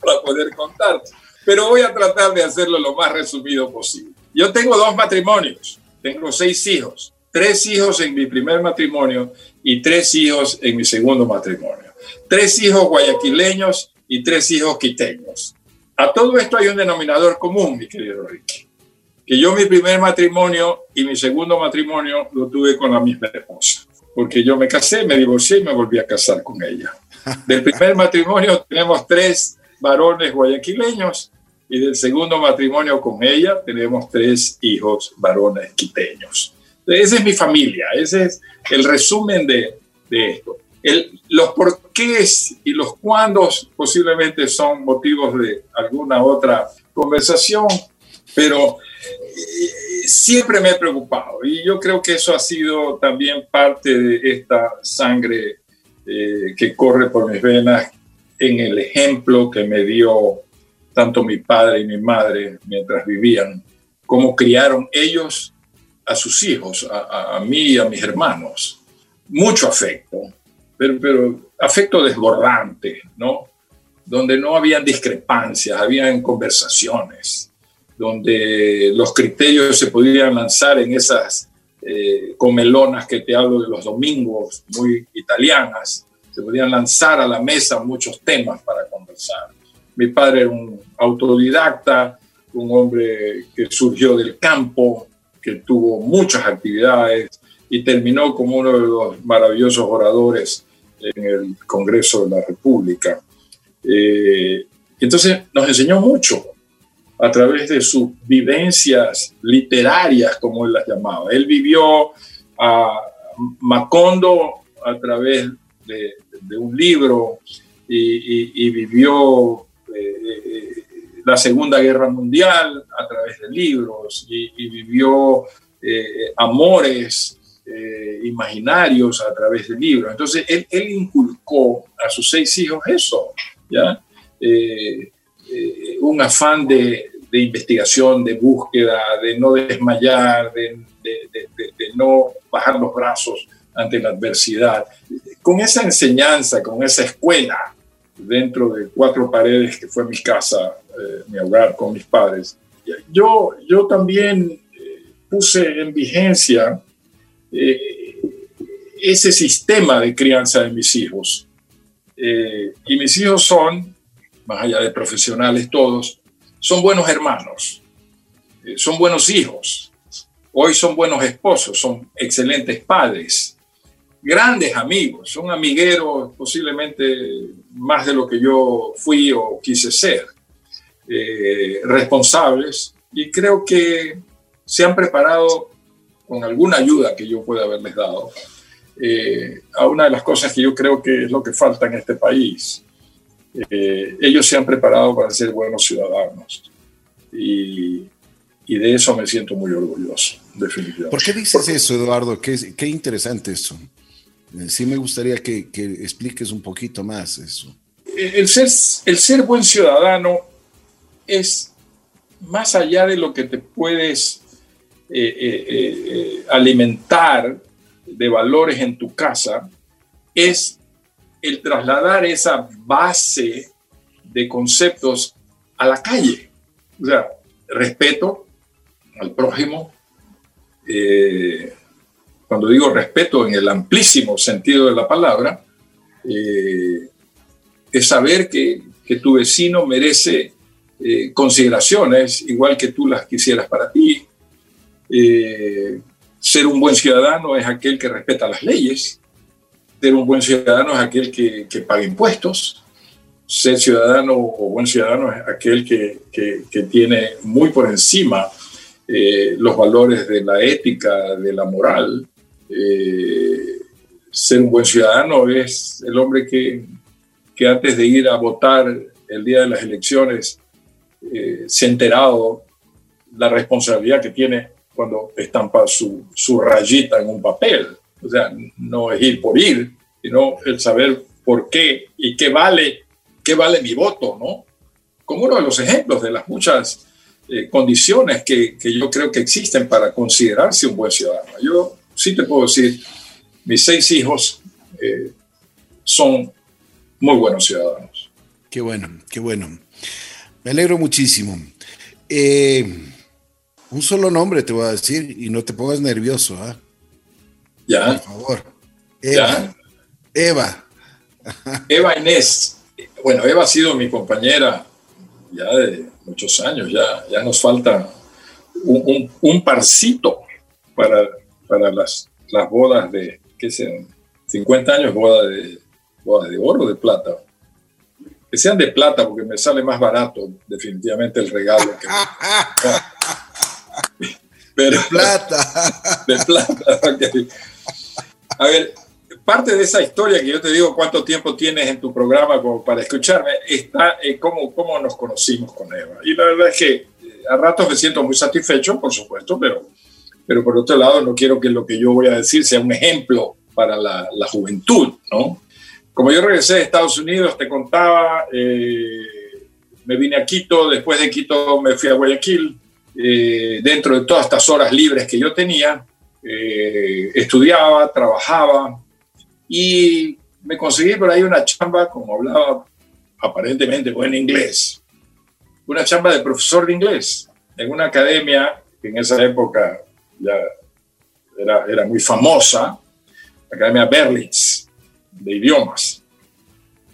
para poder contar? Pero voy a tratar de hacerlo lo más resumido posible. Yo tengo dos matrimonios, tengo seis hijos, tres hijos en mi primer matrimonio y tres hijos en mi segundo matrimonio. Tres hijos guayaquileños y tres hijos quiteños. A todo esto hay un denominador común, mi querido Ricky. Que yo mi primer matrimonio y mi segundo matrimonio lo tuve con la misma esposa. Porque yo me casé, me divorcié y me volví a casar con ella. Del primer matrimonio tenemos tres varones guayaquileños y del segundo matrimonio con ella tenemos tres hijos varones quiteños. Esa es mi familia, ese es el resumen de, de esto. El, los porqués y los cuándos posiblemente son motivos de alguna otra conversación, pero eh, siempre me he preocupado y yo creo que eso ha sido también parte de esta sangre eh, que corre por mis venas en el ejemplo que me dio tanto mi padre y mi madre mientras vivían, cómo criaron ellos a sus hijos, a, mí y a mis hermanos. Mucho afecto, pero, afecto desbordante, ¿no? Donde no habían discrepancias, habían conversaciones, donde los criterios se podían lanzar en esas eh, comelonas que te hablo de los domingos, muy italianas, se podían lanzar a la mesa muchos temas para conversar. Mi padre era un autodidacta, un hombre que surgió del campo, que tuvo muchas actividades y terminó como uno de los maravillosos oradores en el Congreso de la República. Eh, entonces nos enseñó mucho a través de sus vivencias literarias, como él las llamaba. Él vivió a Macondo a través de, un libro y, vivió eh, la Segunda Guerra Mundial a través de libros y, vivió eh, amores eh, imaginarios a través de libros. Entonces, él, él, inculcó a sus seis hijos eso, ¿ya? un afán de, de, investigación, de búsqueda, de no desmayar, de, de, no bajar los brazos ante la adversidad. Con esa enseñanza, con esa escuela dentro de cuatro paredes que fue mi casa, eh, mi hogar con mis padres, yo, yo también eh, puse en vigencia eh, ese sistema de crianza de mis hijos. y mis hijos son, más allá de profesionales todos, son buenos hermanos, eh, son buenos hijos, hoy son buenos esposos, son excelentes padres, grandes amigos, son amigueros posiblemente más de lo que yo fui o quise ser, eh, responsables y creo que se han preparado con alguna ayuda que yo pueda haberles dado eh, a una de las cosas que yo creo que es lo que falta en este país, eh, ellos se han preparado para ser buenos ciudadanos. Y, y, de eso me siento muy orgulloso, definitivamente. ¿Por qué dices eso, Eduardo? Qué, qué interesante eso. Eh, sí me gustaría que, que, expliques un poquito más eso. El ser, el ser buen ciudadano es más allá de lo que te puedes eh, alimentar de valores en tu casa, es el trasladar esa base de conceptos a la calle. O sea, respeto al prójimo. Eh, cuando digo respeto en el amplísimo sentido de la palabra, eh, es saber que, tu vecino merece eh, consideraciones igual que tú las quisieras para ti. ser un buen ciudadano es aquel que respeta las leyes, ser un buen ciudadano es aquel que, paga impuestos. Ser ciudadano o buen ciudadano es aquel que, tiene muy por encima eh, los valores de la ética, de la moral. Eh, ser un buen ciudadano es el hombre que, que antes de ir a votar el día de las elecciones eh, se ha enterado la responsabilidad que tiene cuando estampa su, su rayita en un papel. O sea, no es ir por ir, sino el saber por qué y qué vale, qué vale mi voto, ¿no? Como uno de los ejemplos de las muchas eh, condiciones que, que, yo creo que existen para considerarse un buen ciudadano. Yo sí te puedo decir, mis seis hijos eh, son muy buenos ciudadanos. Qué bueno, qué bueno. Me alegro muchísimo. Eh, un solo nombre te voy a decir y no te pongas nervioso, ¿ah? Ya. Por favor. Eva. Eva. Eva Inés. Bueno, Eva ha sido mi compañera ya de muchos años, ya, ya nos falta un, un, parcito para, para las, las bodas de, ¿qué sean? 50 años boda de, bodas de oro o de plata. Que sean de plata porque me sale más barato definitivamente el regalo. Que Pero, de plata. De plata. A ver, parte de esa historia que yo te digo cuánto tiempo tienes en tu programa como para escucharme, está en cómo, cómo nos conocimos con Eva. Y la verdad es que eh, a ratos me siento muy satisfecho, por supuesto, pero, pero por otro lado no quiero que lo que yo voy a decir sea un ejemplo para la, la juventud, ¿no? Como yo regresé de Estados Unidos, te contaba, eh, me vine a Quito, después de Quito me fui a Guayaquil, eh, dentro de todas estas horas libres que yo tenía, eh, estudiaba, trabajaba y me conseguí por ahí una chamba, como hablaba aparentemente buen inglés, una chamba de profesor de inglés en una academia que en esa época ya era, era muy famosa, la Academia Berlitz de idiomas.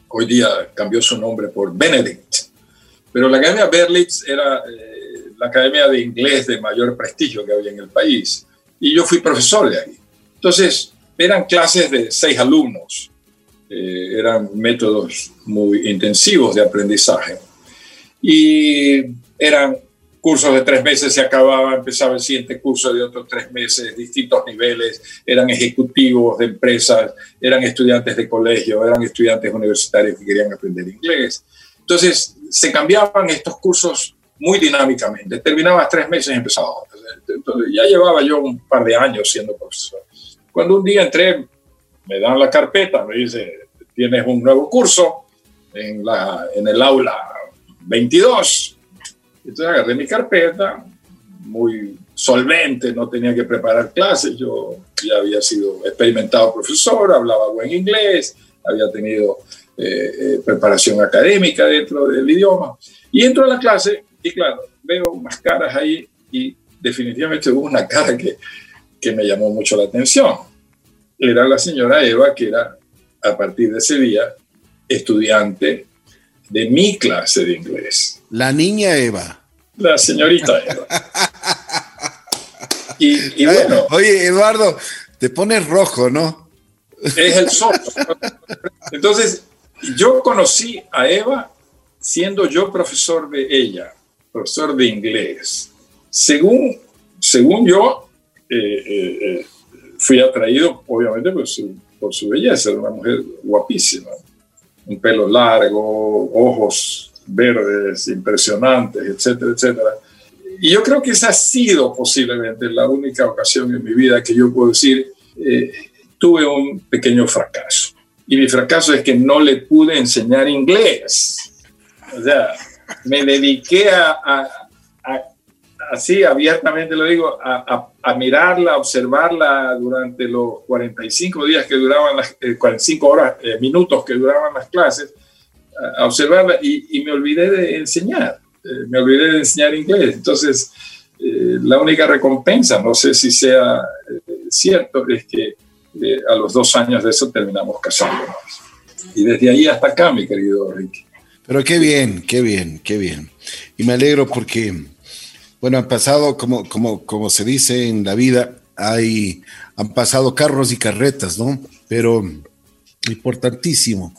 Hoy día cambió su nombre por Benedict. Pero la Academia Berlitz era eh, la academia de inglés de mayor prestigio que había en el país. Y yo fui profesor de ahí. Entonces, eran clases de seis alumnos. Eh, eran métodos muy intensivos de aprendizaje. Y eran cursos de tres meses, se acababa, empezaba el siguiente curso de otros tres meses, distintos niveles, eran ejecutivos de empresas, eran estudiantes de colegio, eran estudiantes universitarios que querían aprender inglés. Entonces, se cambiaban estos cursos muy dinámicamente. Terminaba tres meses y empezaba Entonces, ya llevaba yo un par de años siendo profesor. Cuando un día entré, me dan la carpeta, me dice, tienes un nuevo curso en, la, en el aula 22. Entonces agarré mi carpeta, muy solvente, no tenía que preparar clases, yo ya había sido experimentado profesor, hablaba buen inglés, había tenido eh, eh, preparación académica dentro del idioma. Y entro a la clase y claro, veo unas caras ahí y definitivamente hubo una cara que, que me llamó mucho la atención. Era la señora Eva, que era a partir de ese día estudiante de mi clase de inglés. La niña Eva. La señorita Eva. Y, bueno. Oye, Eduardo, te pones rojo, ¿no? Es el sol. Entonces, yo conocí a Eva siendo yo profesor de ella profesor de inglés. Según, según yo, eh, eh, eh, fui atraído obviamente por su, por su belleza, era una mujer guapísima, un pelo largo, ojos verdes, impresionantes, etcétera, etcétera. Y yo creo que esa ha sido posiblemente la única ocasión en mi vida que yo puedo decir, tuve un pequeño fracaso. Y mi fracaso es que no le pude enseñar inglés. O sea, me dediqué a, así abiertamente lo digo, a, mirarla, a observarla durante los 45 días que duraban las 45 eh, horas, eh, minutos que duraban las clases, a, observarla y, me olvidé de enseñar, eh, me olvidé de enseñar inglés. Entonces, la única recompensa, no sé si sea cierto, es que a los dos años de eso terminamos casándonos. Y desde ahí hasta acá, mi querido Ricky. Pero qué bien, qué bien, qué bien. Y me alegro porque, bueno, han pasado, como, como, como se dice en la vida, hay, han pasado carros y carretas, ¿no? Pero importantísimo.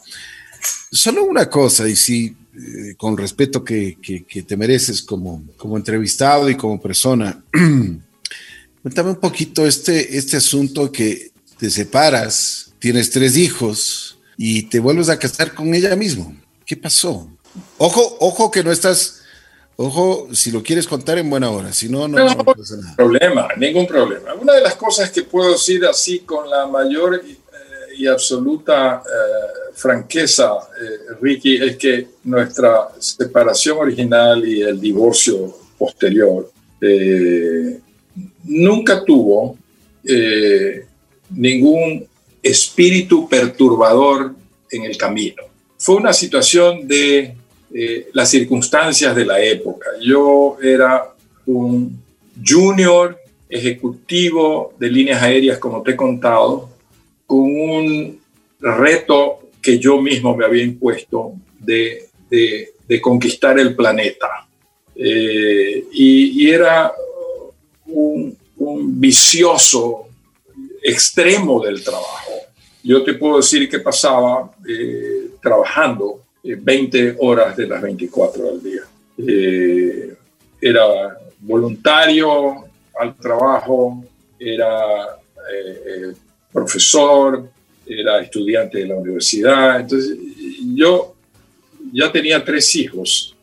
Solo una cosa, y sí, eh, con respeto que, que, te mereces como, como entrevistado y como persona, cuéntame un poquito este, este asunto que te separas, tienes tres hijos y te vuelves a casar con ella mismo. ¿Qué pasó? Ojo, ojo que no estás, ojo, si lo quieres contar en buena hora, si no, no, no, pasa nada. problema, ningún problema. Una de las cosas que puedo decir así con la mayor y absoluta eh, franqueza, eh, Ricky, es que nuestra separación original y el divorcio posterior nunca tuvo ningún espíritu perturbador en el camino fue una situación de eh, las circunstancias de la época. Yo era un junior ejecutivo de líneas aéreas, como te he contado, con un reto que yo mismo me había impuesto de, de, conquistar el planeta. Eh, y, era un, vicioso extremo del trabajo. Yo te puedo decir que pasaba eh, trabajando 20 eh, horas de las 24 al día. era voluntario al trabajo, era profesor, era estudiante de la universidad. Entonces, yo ya tenía tres hijos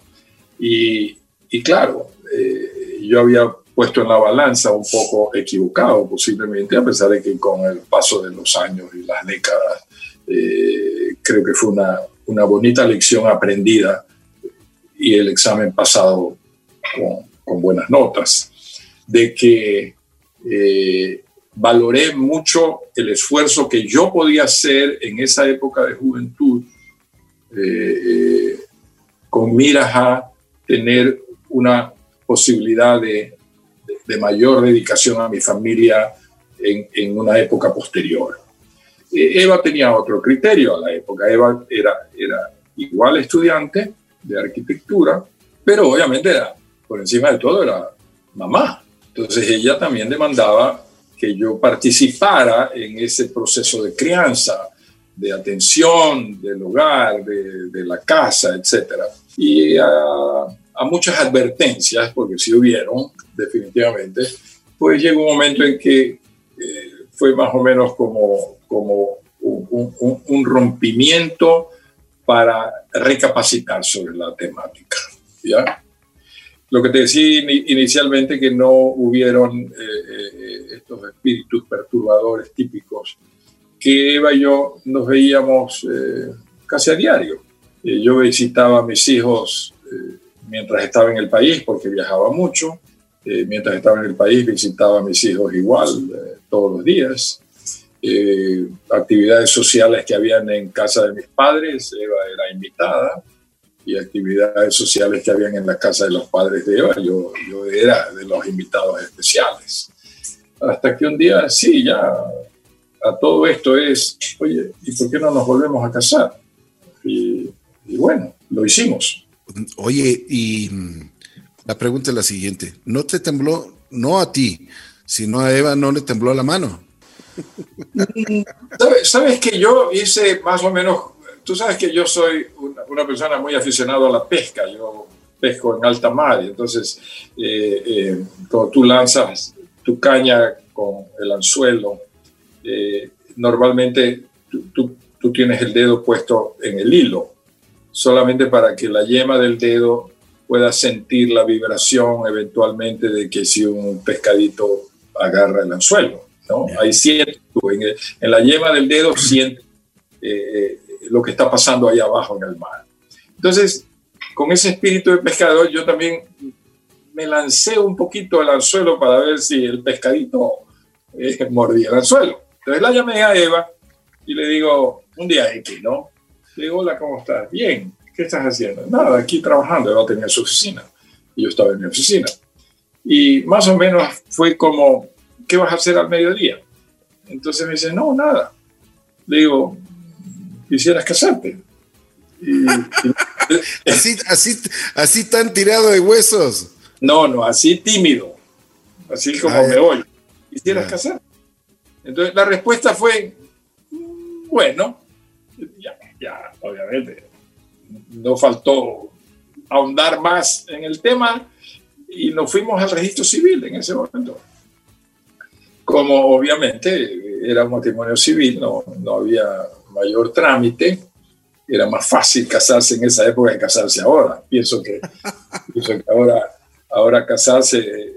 y, y claro, eh, yo había puesto en la balanza un poco equivocado posiblemente, a pesar de que con el paso de los años y las décadas, eh, creo que fue una, una, bonita lección aprendida y el examen pasado con, con buenas notas, de que eh, valoré mucho el esfuerzo que yo podía hacer en esa época de juventud eh, eh, con miras a tener una posibilidad de, mayor dedicación a mi familia en, una época posterior. Eh, Eva tenía otro criterio a la época. Eva era, era igual estudiante de arquitectura, pero obviamente era, por encima de todo era mamá. Entonces ella también demandaba que yo participara en ese proceso de crianza, de atención del hogar, de, la casa, etc. Y a, muchas advertencias, porque si hubieron, definitivamente, pues llegó un momento en que eh, fue más o menos como, como un, un, rompimiento para recapacitar sobre la temática. ¿ya? Lo que te decía inicialmente que no hubieron eh, eh, estos espíritus perturbadores típicos, que Eva y yo nos veíamos eh, casi a diario. yo visitaba a mis hijos mientras estaba en el país, porque viajaba mucho. mientras estaba en el país visitaba a mis hijos igual todos los días. actividades sociales que habían en casa de mis padres, Eva era invitada y actividades sociales que habían en la casa de los padres de Eva. Yo, yo era de los invitados especiales. Hasta que un día, sí, ya a todo esto es, oye, ¿y por qué no nos volvemos a casar? Y, y bueno, lo hicimos. Oye, y mm, la pregunta es la siguiente, ¿no te tembló, no a ti, sino a Eva no le tembló la mano? ¿Sabes, ¿Sabes que yo hice más o menos Tú sabes que yo soy una, persona muy aficionada a la pesca, yo pesco en alta mar, entonces eh, eh, cuando tú lanzas tu caña con el anzuelo, eh, normalmente tú, tú, tienes el dedo puesto en el hilo, solamente para que la yema del dedo pueda sentir la vibración eventualmente de que si un pescadito agarra el anzuelo. ¿no? Ahí sientes, en, en, la yema del dedo sientes lo que está pasando ahí abajo en el mar. Entonces, con ese espíritu de pescador, yo también me lancé un poquito al anzuelo para ver si el pescadito eh, mordía el anzuelo. Entonces la llamé a Eva y le digo, un día X, ¿no? Le digo, hola, ¿cómo estás? Bien, ¿qué estás haciendo? Nada, aquí trabajando. Eva tenía su oficina y yo estaba en mi oficina. Y más o menos fue como, ¿qué vas a hacer al mediodía? Entonces me dice, no, nada. Le digo, quisieras casarte. así, así, así tan tirado de huesos. No, no, así tímido, así como ah, me voy. ¿Quisieras casarte? Entonces la respuesta fue, bueno, ya, ya, obviamente, no faltó ahondar más en el tema y nos fuimos al registro civil en ese momento. Como obviamente era un matrimonio civil, no, no había mayor trámite, era más fácil casarse en esa época que casarse ahora. Pienso que, ahora, ahora casarse eh,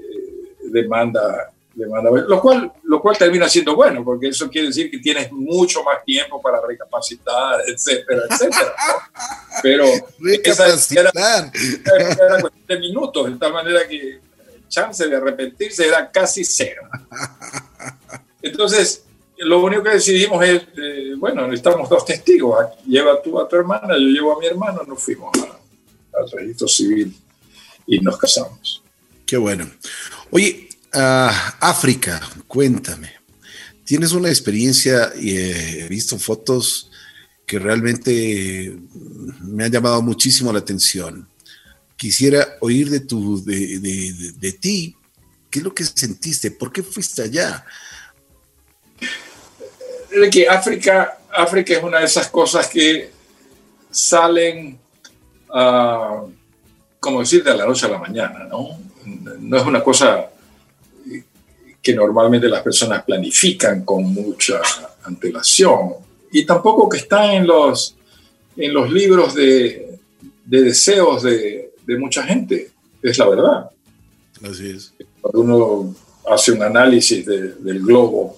demanda, demanda lo, cual, lo cual termina siendo bueno, porque eso quiere decir que tienes mucho más tiempo para recapacitar, etcétera, etcétera. Pero esa era, era cuestión de minutos, de tal manera que chance de arrepentirse era casi cero. Entonces, lo único que decidimos es, eh, bueno, necesitamos dos testigos. Lleva tú a tu hermana, yo llevo a mi hermano, nos fuimos al registro civil y nos casamos. Qué bueno. Oye, ah, África, cuéntame. tienes una experiencia y he visto fotos que realmente me han llamado muchísimo la atención. Quisiera oír de, tu, de, ti, ¿qué es lo que sentiste? ¿Por qué fuiste allá? Que África, África es una de esas cosas que salen, uh, como decir, de la noche a la mañana, ¿no? No es una cosa que normalmente las personas planifican con mucha antelación y tampoco que está en los, en los libros de, de deseos de, de, mucha gente, es la verdad. Así es. Cuando uno hace un análisis del globo,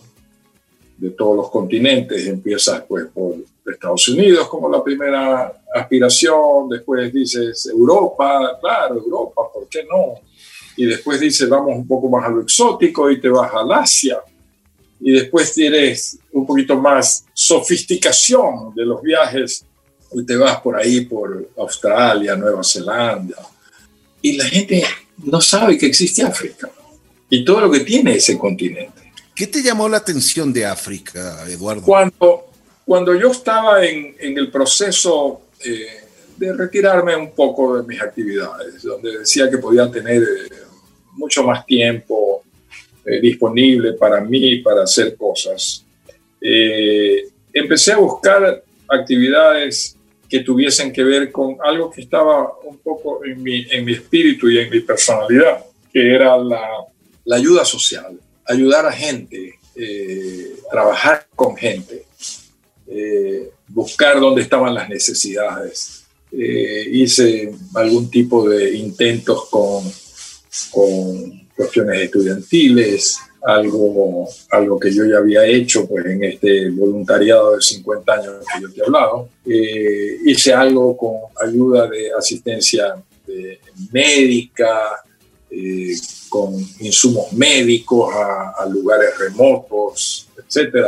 de todos los continentes, empieza pues por Estados Unidos como la primera aspiración, después dices Europa, claro, Europa, ¿por qué no? y después dice vamos un poco más a lo exótico y te vas al Asia y después tienes un poquito más sofisticación de los viajes y te vas por ahí por Australia, Nueva Zelanda y la gente no sabe que existe África y todo lo que tiene ese continente. ¿Qué te llamó la atención de África, Eduardo? Cuando, cuando yo estaba en, en el proceso eh, de retirarme un poco de mis actividades, donde decía que podía tener eh, mucho más tiempo eh, disponible para mí para hacer cosas. Eh, empecé a buscar actividades que tuviesen que ver con algo que estaba un poco en mi, en mi espíritu y en mi personalidad, que era la, la ayuda social, ayudar a gente, eh, trabajar con gente, buscar dónde estaban las necesidades. hice algún tipo de intentos con con cuestiones estudiantiles, algo, algo que yo ya había hecho pues, en este voluntariado de 50 años que yo te he hablado. Eh, hice algo con ayuda de asistencia médica, eh, con insumos médicos a, lugares remotos, etc.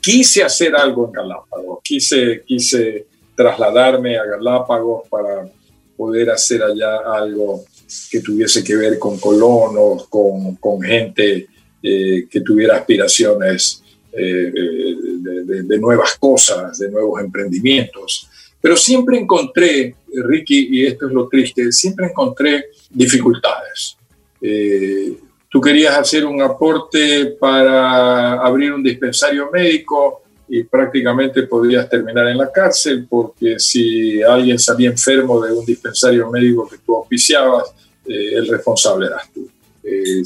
Quise hacer algo en Galápagos, quise, quise trasladarme a Galápagos para poder hacer allá algo que tuviese que ver con colonos, con, con gente eh, que tuviera aspiraciones eh, eh, de, nuevas cosas, de nuevos emprendimientos. Pero siempre encontré, Ricky, y esto es lo triste, siempre encontré dificultades. tú querías hacer un aporte para abrir un dispensario médico, y prácticamente podrías terminar en la cárcel porque si alguien salía enfermo de un dispensario médico que tú auspiciabas, eh, el responsable eras tú. Eh,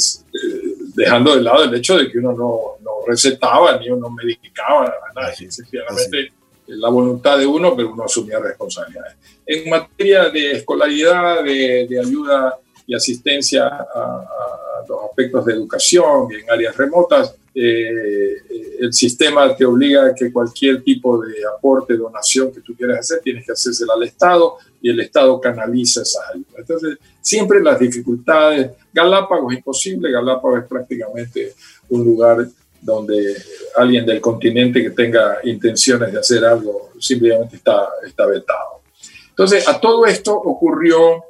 dejando de lado el hecho de que uno no, no recetaba ni uno medicaba a nadie, sencillamente la voluntad de uno, pero uno asumía responsabilidades. En materia de escolaridad, de, de ayuda y asistencia a, los aspectos de educación y en áreas remotas, eh, el sistema te obliga a que cualquier tipo de aporte, donación que tú quieras hacer, tienes que hacérsela al Estado y el Estado canaliza esas ayudas. Entonces, siempre las dificultades. Galápagos es imposible, Galápagos es prácticamente un lugar donde alguien del continente que tenga intenciones de hacer algo simplemente está, está vetado. Entonces, a todo esto ocurrió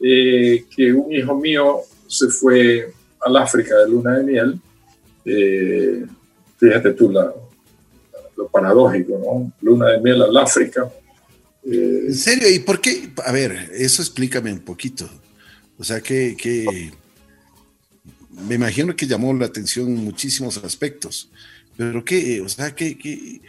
eh, que un hijo mío se fue al África de luna de miel. Eh, fíjate tú lo paradójico, ¿no? Luna de miel al África. Eh, ¿En serio? ¿Y por qué? A ver, eso explícame un poquito. O sea, que, que me imagino que llamó la atención muchísimos aspectos. Pero qué, o sea, que,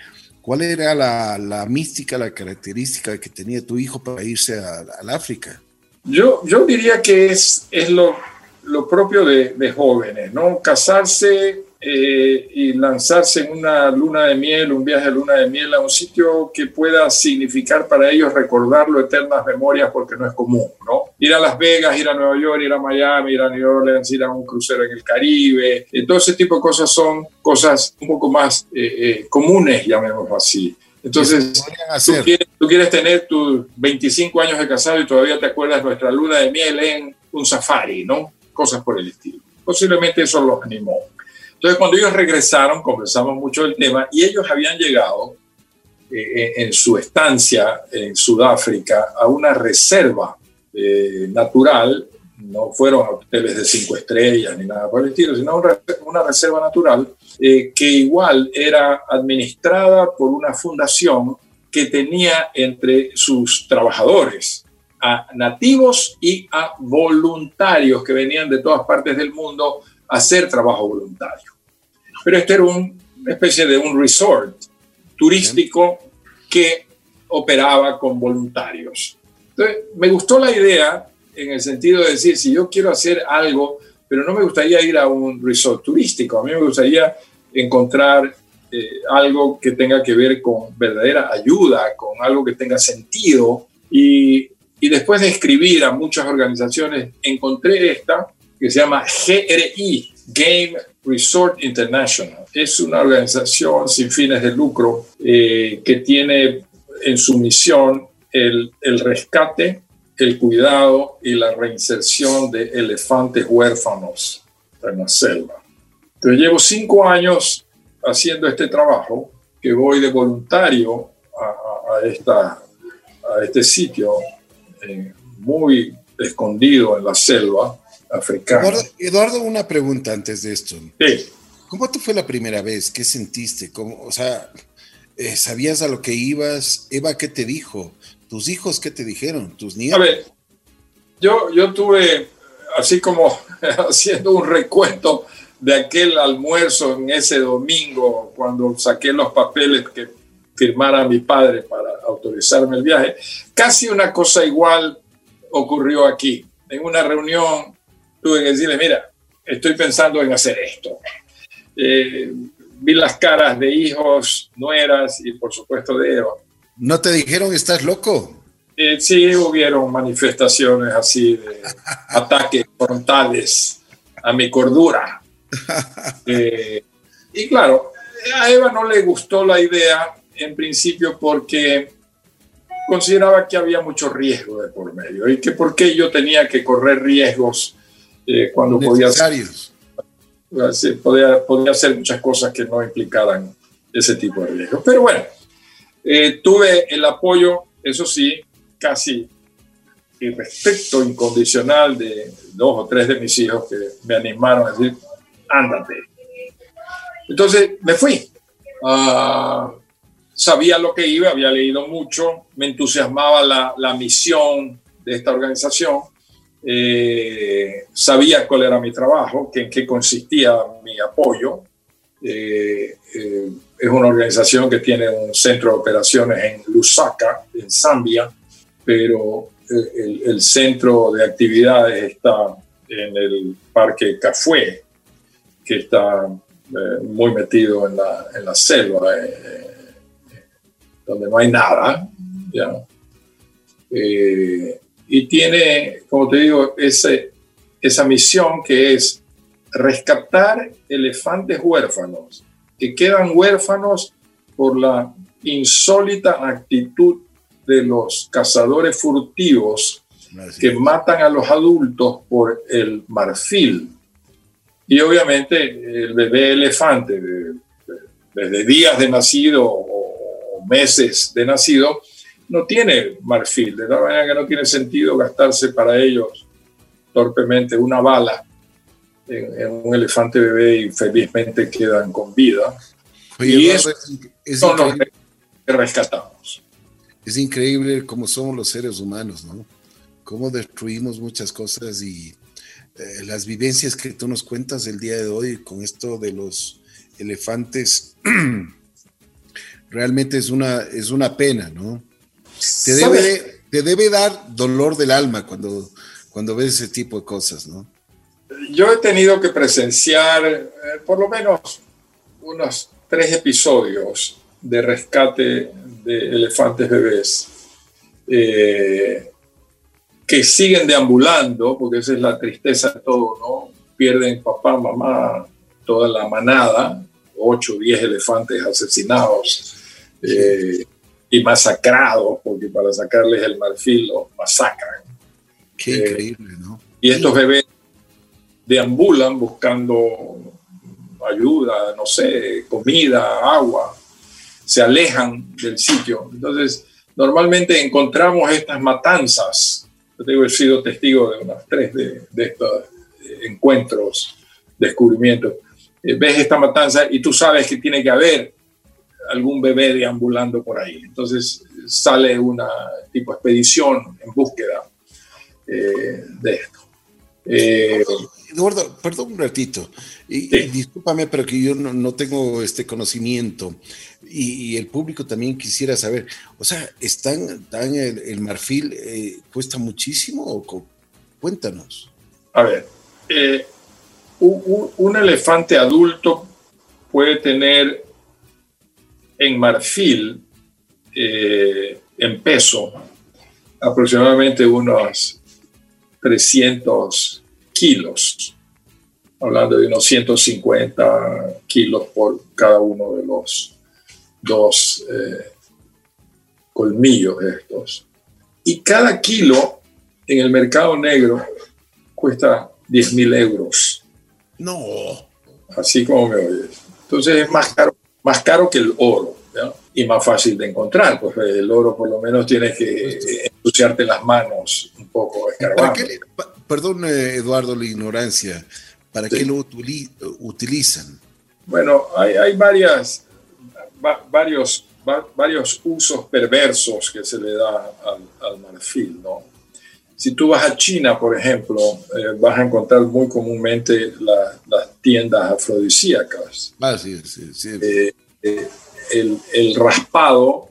¿cuál era la, la, mística, la característica que tenía tu hijo para irse al África? Yo, yo diría que es, es lo, lo propio de, de, jóvenes, ¿no? Casarse eh, y lanzarse en una luna de miel, un viaje de luna de miel a un sitio que pueda significar para ellos recordarlo eternas memorias porque no es común, ¿no? Ir a Las Vegas, ir a Nueva York, ir a Miami, ir a New Orleans, ir a un crucero en el Caribe, eh, todo ese tipo de cosas son cosas un poco más eh, eh comunes, llamémoslo así. Entonces, tú quieres, tú quieres, tener tus 25 años de casado y todavía te acuerdas nuestra luna de miel en un safari, ¿no? Cosas por el estilo. Posiblemente eso los animó. Entonces, cuando ellos regresaron, conversamos mucho del tema y ellos habían llegado eh, en su estancia en Sudáfrica a una reserva eh, natural no fueron hoteles de cinco estrellas ni nada por el estilo, sino una reserva natural eh, que igual era administrada por una fundación que tenía entre sus trabajadores a nativos y a voluntarios que venían de todas partes del mundo a hacer trabajo voluntario. Pero este era una especie de un resort turístico que operaba con voluntarios. Me gustó la idea en el sentido de decir, si yo quiero hacer algo, pero no me gustaría ir a un resort turístico, a mí me gustaría encontrar eh, algo que tenga que ver con verdadera ayuda, con algo que tenga sentido. Y, y después de escribir a muchas organizaciones, encontré esta que se llama GRI, Game Resort International. Es una organización sin fines de lucro eh, que tiene en su misión el, rescate el cuidado y la reinserción de elefantes huérfanos en la selva. Entonces llevo cinco años haciendo este trabajo, que voy de voluntario a, esta, a este sitio eh, muy escondido en la selva africana. Eduardo, una pregunta antes de esto. Sí. ¿Cómo te fue la primera vez? ¿Qué sentiste? ¿Cómo, o sea, eh, ¿sabías a lo que ibas? Eva, ¿qué te dijo? ¿Tus hijos qué te dijeron? ¿Tus nietos? A ver, yo, yo tuve, así como haciendo un recuento de aquel almuerzo en ese domingo, cuando saqué los papeles que firmara mi padre para autorizarme el viaje, casi una cosa igual ocurrió aquí. En una reunión tuve que decirle, mira, estoy pensando en hacer esto. Eh, vi las caras de hijos, nueras y por supuesto de Eva. ¿No te dijeron estás loco? Eh, sí, hubieron manifestaciones así de ataques frontales a mi cordura. Eh, y claro, a Eva no le gustó la idea en principio porque consideraba que había mucho riesgo de por medio y que por qué yo tenía que correr riesgos eh, cuando podía, podía, podía hacer muchas cosas que no implicaran ese tipo de riesgos. Pero bueno, eh, tuve el apoyo, eso sí, casi y respeto incondicional de dos o tres de mis hijos que me animaron a decir, ándate. Entonces me fui. Ah, sabía lo que iba, había leído mucho, me entusiasmaba la, la misión de esta organización, eh, sabía cuál era mi trabajo, que, en qué consistía mi apoyo. Eh, es una organización que tiene un centro de operaciones en Lusaka, en Zambia, pero eh, el, centro de actividades está en el Parque Café, que está eh, muy metido en la, en la selva, eh, donde no hay nada. Y tiene, como te digo, ese, esa misión que es rescatar elefantes huérfanos que quedan huérfanos por la insólita actitud de los cazadores furtivos que matan a los adultos por el marfil. Y obviamente el bebé elefante, desde días de nacido o meses de nacido, no tiene marfil, de la manera que no tiene sentido gastarse para ellos torpemente una bala en, un elefante bebé y felizmente quedan con vida. y eso es, son los que rescatamos. Es increíble cómo somos los seres humanos, ¿no? Cómo destruimos muchas cosas y eh, las vivencias que tú nos cuentas el día de hoy con esto de los elefantes, realmente es una, es una pena, ¿no? Te debe, te debe dar dolor del alma cuando, cuando ves ese tipo de cosas, ¿no? yo he tenido que presenciar eh, por lo menos unos tres episodios de rescate de elefantes bebés eh, que siguen deambulando, porque esa es la tristeza de todo, ¿no? Pierden papá, mamá, toda la manada, ocho o diez elefantes asesinados eh, y masacrados, porque para sacarles el marfil los masacran. Qué increíble, ¿no? Y estos bebés deambulan buscando ayuda, no sé, comida, agua, se alejan del sitio. Entonces, normalmente encontramos estas matanzas yo tengo, he sido testigo de unas tres de, de estos encuentros, descubrimientos. ves esta matanza y tú sabes que tiene que haber algún bebé deambulando por ahí. Entonces sale una tipo expedición en búsqueda de esto. Eduardo, perdón un ratito, y, discúlpame, pero que yo no, tengo este conocimiento y, el público también quisiera saber, o sea, ¿están, el, marfil eh, cuesta muchísimo? Cuéntanos. A ver, eh, un, elefante adulto puede tener en marfil, eh, en peso, aproximadamente unos 300 kilos, hablando de unos 150 kilos por cada uno de los dos eh, colmillos estos. Y cada kilo en el mercado negro cuesta 10 mil euros. No. Así como me oyes. Entonces es más caro, más caro que el oro y más fácil de encontrar. Pues el oro por lo menos tienes que ensuciarte las manos un poco escarbando perdón, eh, Eduardo, la ignorancia, ¿para qué lo utilizan? Bueno, hay, varias, varios, varios usos perversos que se le da al, marfil, ¿no? Si tú vas a China, por ejemplo, eh, vas a encontrar muy comúnmente las tiendas afrodisíacas. Ah, sí, sí, sí. Eh, el, raspado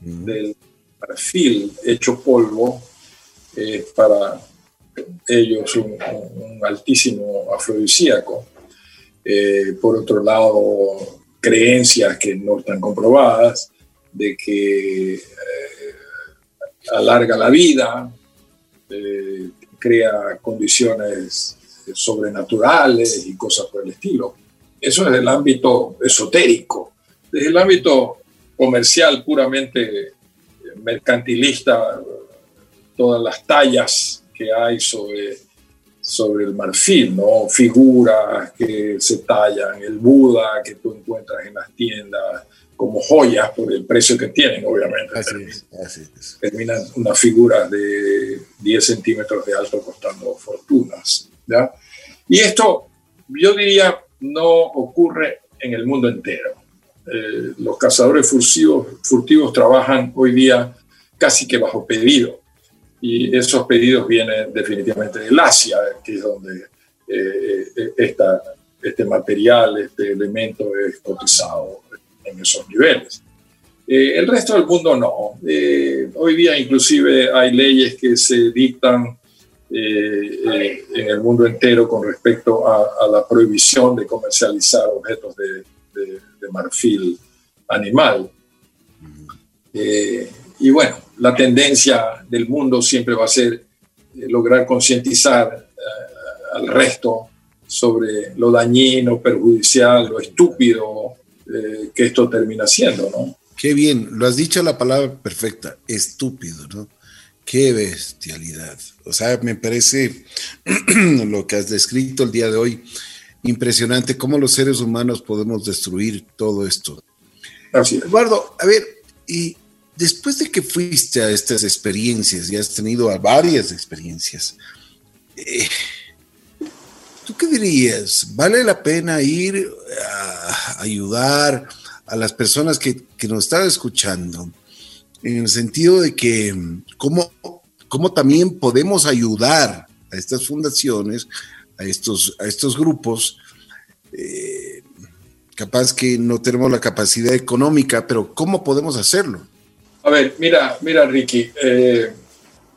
del marfil hecho polvo para ellos un, altísimo afrodisíaco. Eh, por otro lado, creencias que no están comprobadas de que eh, alarga la vida, eh, crea condiciones sobrenaturales y cosas por el estilo. Eso es el ámbito esotérico. Desde el ámbito comercial puramente mercantilista, todas las tallas que hay sobre, sobre el marfil, ¿no? Figuras que se tallan, el Buda que tú encuentras en las tiendas como joyas por el precio que tienen, obviamente. Así Terminan unas figuras de 10 centímetros de alto costando fortunas. ¿Ya? Y esto, yo diría, no ocurre en el mundo entero. Eh, los cazadores furtivos, furtivos trabajan hoy día casi que bajo pedido y esos pedidos vienen definitivamente del Asia, que es donde eh, eh, este material, este elemento es cotizado en esos niveles. Eh, el resto del mundo no. hoy día inclusive hay leyes que se dictan en el mundo entero con respecto a, la prohibición de comercializar objetos de, marfil animal. y bueno, la tendencia del mundo siempre va a ser eh, lograr concientizar eh, al resto sobre lo dañino, perjudicial, lo estúpido eh, que esto termina siendo, ¿no? Qué bien, lo has dicho la palabra perfecta, estúpido, ¿no? Qué bestialidad. O sea, me parece lo que has descrito el día de hoy, impresionante cómo los seres humanos podemos destruir todo esto. Así Eduardo, a ver, y después de que fuiste a estas experiencias y has tenido varias experiencias, eh, ¿tú qué dirías? ¿Vale la pena ir a ayudar a las personas que, nos están escuchando? En el sentido de que, ¿cómo, cómo también podemos ayudar a estas fundaciones, a estos, a estos grupos? Eh, capaz que no tenemos la capacidad económica, pero ¿cómo podemos hacerlo? A ver, mira, mira, Ricky. Eh,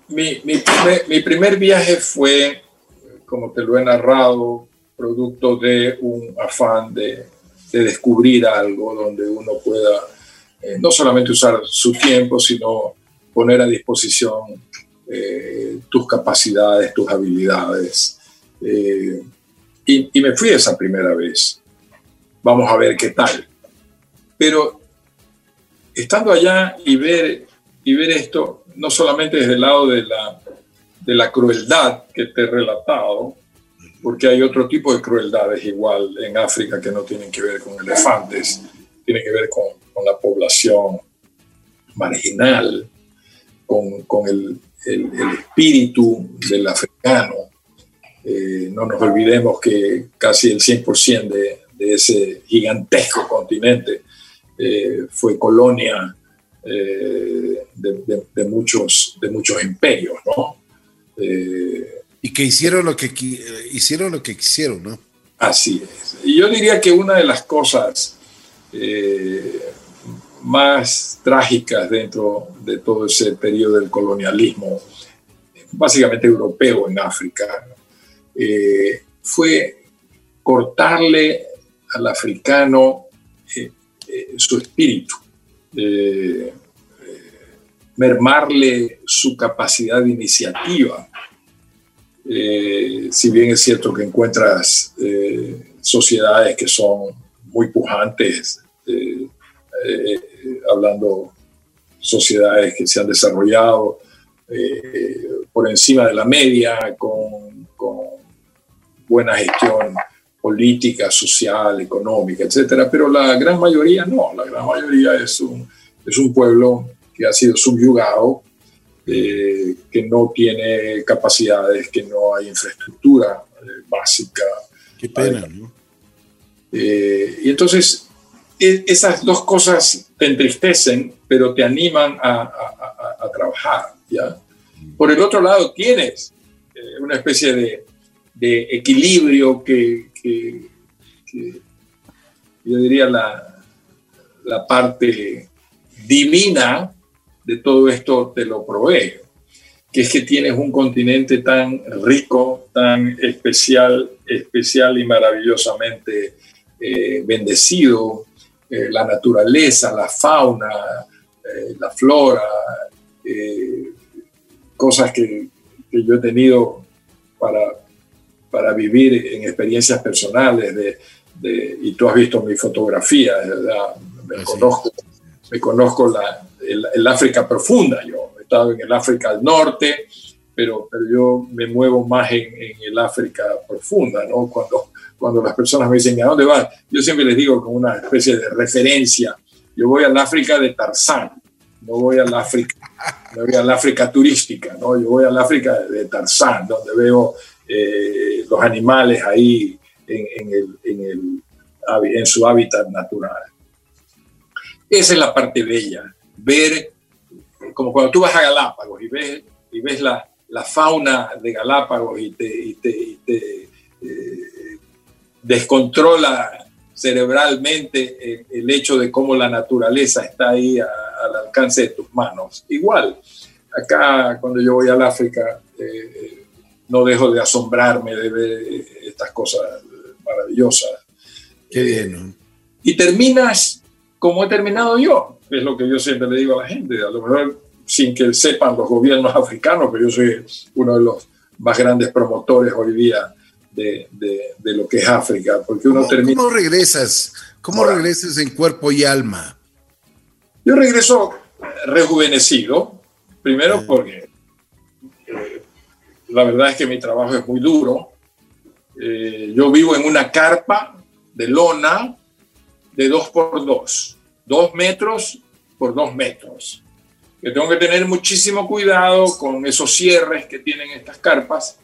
mi, primer, viaje fue, como te lo he narrado, producto de un afán de, descubrir algo donde uno pueda eh, no solamente usar su tiempo, sino poner a disposición eh, tus capacidades, tus habilidades. y, y me fui esa primera vez. Vamos a ver qué tal. Pero estando allá y ver, y ver esto, no solamente desde el lado de la, de la crueldad que te he relatado, porque hay otro tipo de crueldades igual en África que no tienen que ver con elefantes, tienen que ver con, con la población marginal, con, con el, el, espíritu del africano. Eh, no nos olvidemos que casi el 100% de, de, ese gigantesco continente eh, fue colonia de, de, muchos, de muchos imperios, ¿no? y que hicieron lo que, hicieron lo que quisieron, ¿no? Así es. Y yo diría que una de las cosas más trágicas dentro de todo ese periodo del colonialismo, básicamente europeo en África, eh, fue cortarle al africano eh, eh, su espíritu, mermarle su capacidad de iniciativa. si bien es cierto que encuentras sociedades que son muy pujantes, hablando sociedades que se han desarrollado eh, por encima de la media, con, buena gestión política, social, económica, etcétera, pero la gran mayoría no, la gran mayoría es un, es un pueblo que ha sido subyugado, eh, que no tiene capacidades, que no hay infraestructura eh, básica. Qué pena, ¿no? y entonces e, esas dos cosas te entristecen, pero te animan a, trabajar. ¿ya? Por el otro lado, tienes eh, una especie de, equilibrio que, yo diría la, parte divina de todo esto te lo provee, que es que tienes un continente tan rico, tan especial, especial y maravillosamente eh, bendecido, eh, la naturaleza, la fauna, eh, la flora, eh, cosas que, yo he tenido para, para vivir en experiencias personales, de, y tú has visto mi fotografía, me, conozco, me conozco la, el, África profunda, yo he estado en el África del Norte, pero, pero yo me muevo más en, en el África profunda, ¿no? Cuando cuando las personas me dicen, ¿a dónde vas? Yo siempre les digo con una especie de referencia, yo voy al África de Tarzán, no voy al África, no voy al África turística, ¿no? yo voy al África de Tarzán, donde veo eh, los animales ahí en, el, en, el, en su hábitat natural. Esa es la parte bella, ver, como cuando tú vas a Galápagos y ves, y ves la, la fauna de Galápagos y te, y te, y te eh, descontrola cerebralmente el, hecho de cómo la naturaleza está ahí al alcance de tus manos. Igual, acá cuando yo voy al África, eh, no dejo de asombrarme de ver estas cosas maravillosas. Qué bien, Y terminas como he terminado yo, es lo que yo siempre le digo a la gente, a lo mejor sin que sepan los gobiernos africanos, pero yo soy uno de los más grandes promotores hoy día de, de, lo que es África, porque uno ¿Cómo, termina... ¿Cómo regresas? ¿Cómo regresas en cuerpo y alma? Yo regreso rejuvenecido, primero porque eh, la verdad es que mi trabajo es muy duro. Eh, yo vivo en una carpa de lona de dos por dos, dos metros por dos metros. Yo tengo que tener muchísimo cuidado con esos cierres que tienen estas carpas,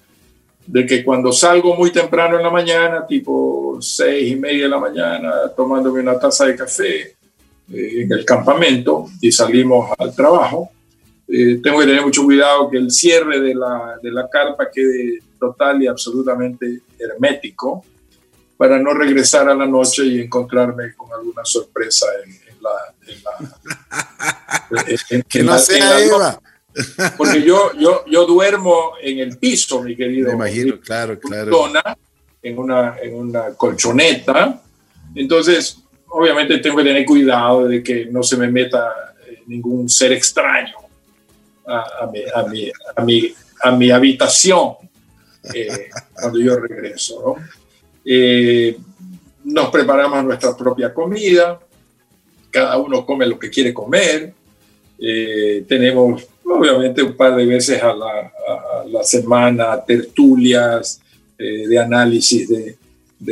de que cuando salgo muy temprano en la mañana, tipo seis y media de la mañana, tomándome una taza de café eh, en el campamento y salimos al trabajo, eh, tengo que tener mucho cuidado que el cierre de la, de la carpa quede total y absolutamente hermético para no regresar a la noche y encontrarme con alguna sorpresa en, la... que no sea Eva. Porque yo, yo, yo duermo en el piso, mi querido. Me imagino, claro, claro. En una, en una colchoneta. Entonces, obviamente tengo que tener cuidado de que no se me meta eh, ningún ser extraño a, mi, a, mi, a, mi, a mi, habitación eh, cuando yo regreso. Eh, nos preparamos nuestra propia comida, cada uno come lo que quiere comer, tenemos obviamente un par de veces a la, semana, tertulias eh, de análisis de,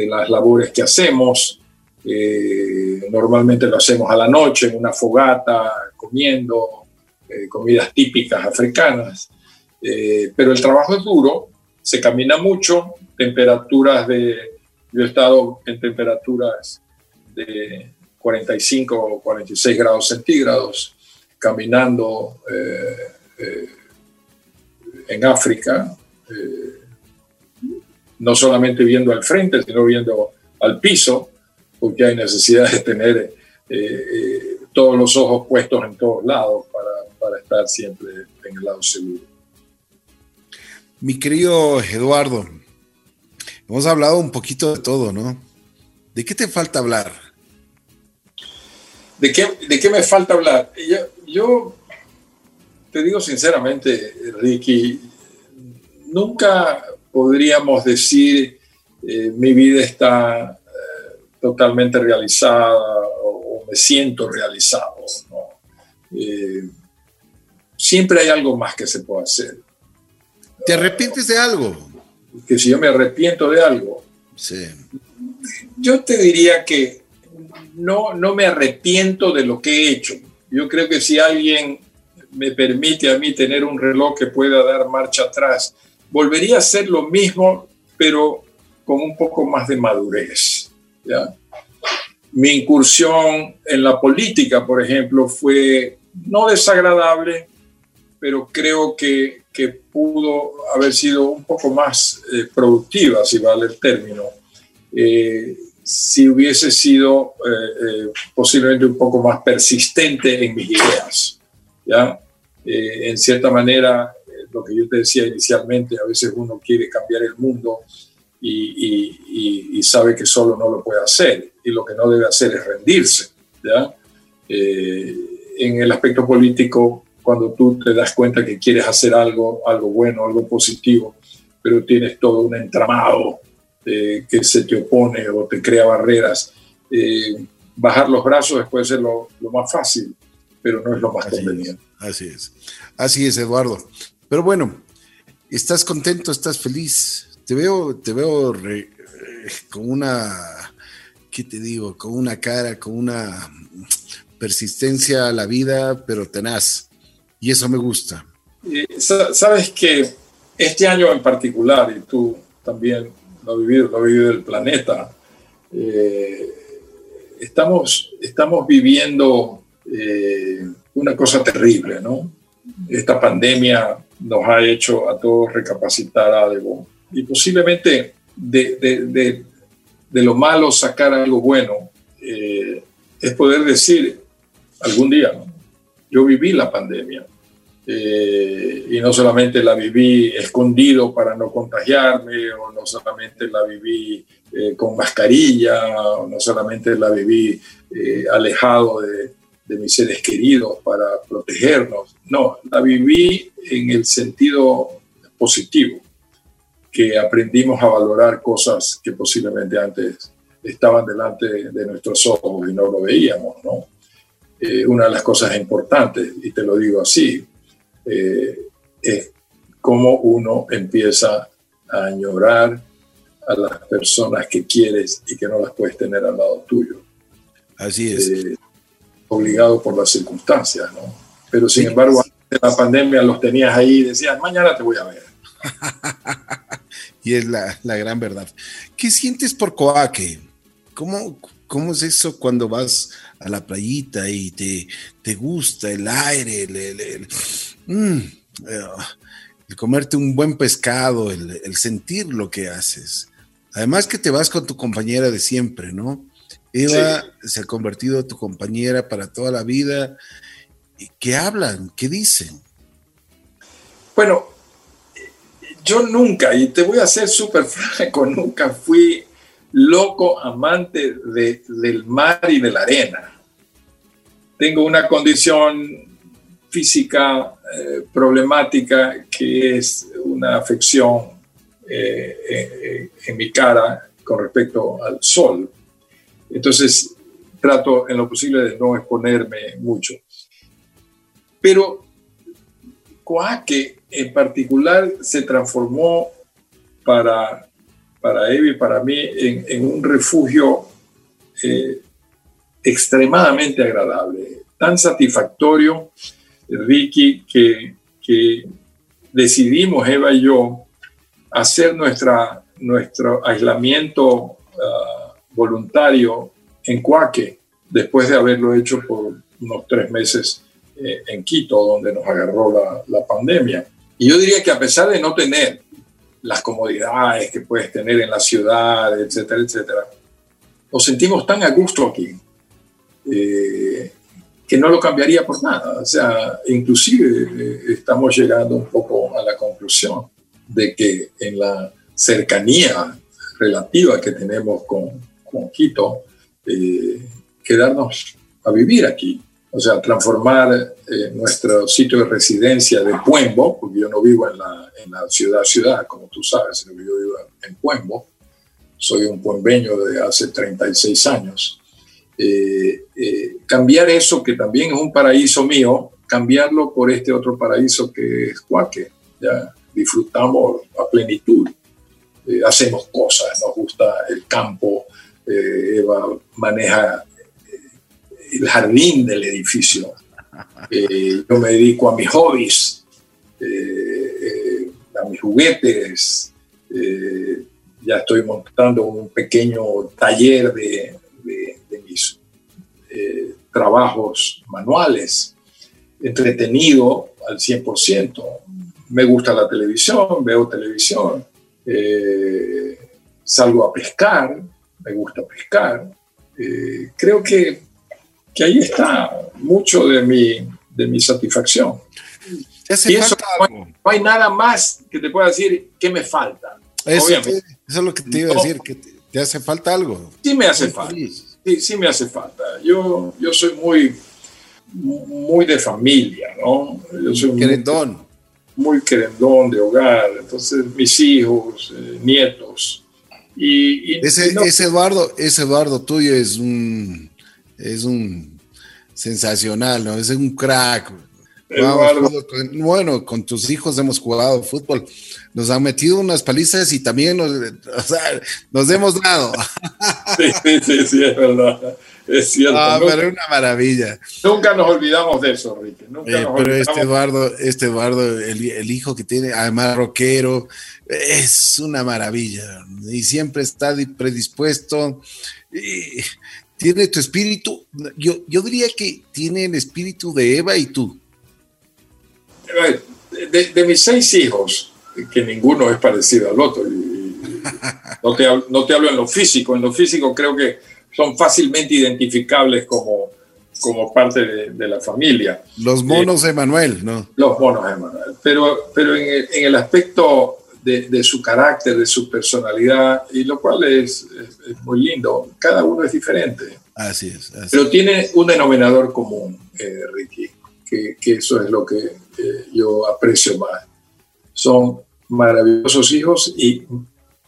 las labores que hacemos. Eh, normalmente lo hacemos a la noche en una fogata, comiendo eh, comidas típicas africanas. Eh, pero el trabajo es duro, se camina mucho, temperaturas de, yo he estado en temperaturas de 45 o 46 grados centígrados, caminando eh, eh, en África, no solamente viendo al frente, sino viendo al piso, porque hay necesidad de tener todos los ojos puestos en todos lados para, para estar siempre en el lado seguro. Mi querido Eduardo, hemos hablado un poquito de todo, ¿no? ¿De qué te falta hablar? ¿De qué, de qué me falta hablar? Yo, te digo sinceramente, Ricky, nunca podríamos decir eh, mi vida está eh, totalmente realizada o, me siento realizado. Eh, siempre hay algo más que se puede hacer. ¿Te arrepientes de algo? Que si yo me arrepiento de algo. Sí. Yo te diría que no, no me arrepiento de lo que he hecho. Yo creo que si alguien me permite a mí tener un reloj que pueda dar marcha atrás, volvería a hacer lo mismo, pero con un poco más de madurez. Mi incursión en la política, por ejemplo, fue no desagradable, pero creo que, que pudo haber sido un poco más eh, productiva, si vale el término, eh, si hubiese sido eh, posiblemente un poco más persistente en mis ideas. ¿ya? en cierta manera, lo que yo te decía inicialmente, a veces uno quiere cambiar el mundo y, y, y, sabe que solo no lo puede hacer y lo que no debe hacer es rendirse. ¿ya? en el aspecto político, cuando tú te das cuenta que quieres hacer algo, algo bueno, algo positivo, pero tienes todo un entramado eh, que se te opone o te crea barreras. Eh, bajar los brazos puede ser lo, más fácil, pero no es lo más conveniente. así es, así es, Eduardo. Pero bueno, estás contento, estás feliz. Te veo, te veo eh, con una, ¿qué te digo? Con una cara, con una persistencia a la vida, pero tenaz. Y eso me gusta. Sabes que este año en particular, y tú también lo has vivido, lo vivido el planeta, eh, estamos, estamos viviendo eh, una cosa terrible, ¿no? Esta pandemia nos ha hecho a todos recapacitar algo y posiblemente de, de, de, lo malo sacar algo bueno eh, es poder decir algún día, ¿no? yo viví la pandemia. Eh, y no solamente la viví escondido para no contagiarme, o no solamente la viví eh, con mascarilla, o no solamente la viví eh, alejado de, de, mis seres queridos para protegernos, no, la viví en el sentido positivo, que aprendimos a valorar cosas que posiblemente antes estaban delante de nuestros ojos y no lo veíamos, ¿no? Eh, una de las cosas importantes, y te lo digo así, eh, es cómo uno empieza a añorar a las personas que quieres y que no las puedes tener al lado tuyo. Así es. Eh, obligado por las circunstancias, ¿no? Pero sin embargo, antes de la pandemia los tenías ahí y decías, mañana te voy a ver. y es la, la, gran verdad. ¿Qué sientes por Coaque? ¿Cómo, ¿Cómo es eso cuando vas a la playita y te, te gusta el aire, el, mm, eh, comerte un buen pescado, el, sentir lo que haces? Además que te vas con tu compañera de siempre, ¿no? Eva se ha convertido en tu compañera para toda la vida. ¿Qué hablan? ¿Qué dicen? Bueno, yo nunca, y te voy a ser súper franco, nunca fui loco amante del mar y de la arena. Tengo una condición física eh, problemática que es una afección eh, eh, en mi cara con respecto al sol. Entonces trato en lo posible de no exponerme mucho. Pero Coaque en particular se transformó para para Evi para mí en, un refugio extremadamente agradable, tan satisfactorio, Ricky, que, decidimos, Eva y yo, hacer nuestra, nuestro aislamiento ah, voluntario en Cuaque, después de haberlo hecho por unos tres meses eh, en Quito, donde nos agarró la, la pandemia. Y yo diría que a pesar de no tener las comodidades que puedes tener en la ciudad, etcétera, etcétera, nos sentimos tan a gusto aquí eh, que no lo cambiaría por nada. O sea, inclusive eh, estamos llegando un poco a la conclusión de que en la cercanía relativa que tenemos con, con Quito, eh, quedarnos a vivir aquí. O sea, transformar nuestro sitio de residencia de Puembo, porque yo no vivo en la, en la ciudad ciudad, como tú sabes, sino que yo vivo en Puembo. Soy un puembeño de hace 36 años. Eh, eh, cambiar eso, que también es un paraíso mío, cambiarlo por este otro paraíso que es Cuaque. ¿ya? Disfrutamos a plenitud, eh, hacemos cosas, nos gusta el campo, Eva maneja el jardín del edificio. yo me dedico a mis hobbies, a mis juguetes. ya estoy montando un pequeño taller de, eh, trabajos manuales, entretenido al 100%. Me gusta la televisión, veo televisión, eh, salgo a pescar, me gusta pescar. Eh, creo que, que, ahí está mucho de mi, de mi satisfacción. Y eso, no, hay, nada más que te pueda decir que me falta. Eso, eso es lo que te iba a decir, que te, hace falta algo. Sí me hace falta sí, sí me hace falta. Yo, yo soy muy, muy de familia, ¿no? Yo soy querendón. Muy, querendón de hogar. Entonces, mis hijos, eh, nietos. Y, ese, ese, Eduardo, ese Eduardo tuyo es un, es un sensacional, ¿no? Es un crack. Bueno, con tus hijos hemos jugado fútbol nos han metido unas palizas y también nos, o sea, nos hemos dado. Sí, sí, sí, es verdad. Es cierto. Ah, pero es una maravilla. Nunca nos olvidamos de eso, Ricky. Nunca eh, pero este Eduardo, este Eduardo, el, hijo que tiene, además rockero, es una maravilla. Y siempre está predispuesto. Y tiene tu espíritu. Yo, yo diría que tiene el espíritu de Eva y tú. De mis seis hijos, que ninguno es parecido al otro. no, te, no te hablo en lo físico, en lo físico creo que son fácilmente identificables como, como parte de, la familia. Los monos de Manuel, ¿no? Los monos de Manuel. Pero, pero en, el, en el aspecto de, de, su carácter, de su personalidad, y lo cual es, es, muy lindo, cada uno es diferente. Así es. pero tiene un denominador común, eh, Ricky, que, que, eso es lo que eh, yo aprecio más. Son maravillosos hijos y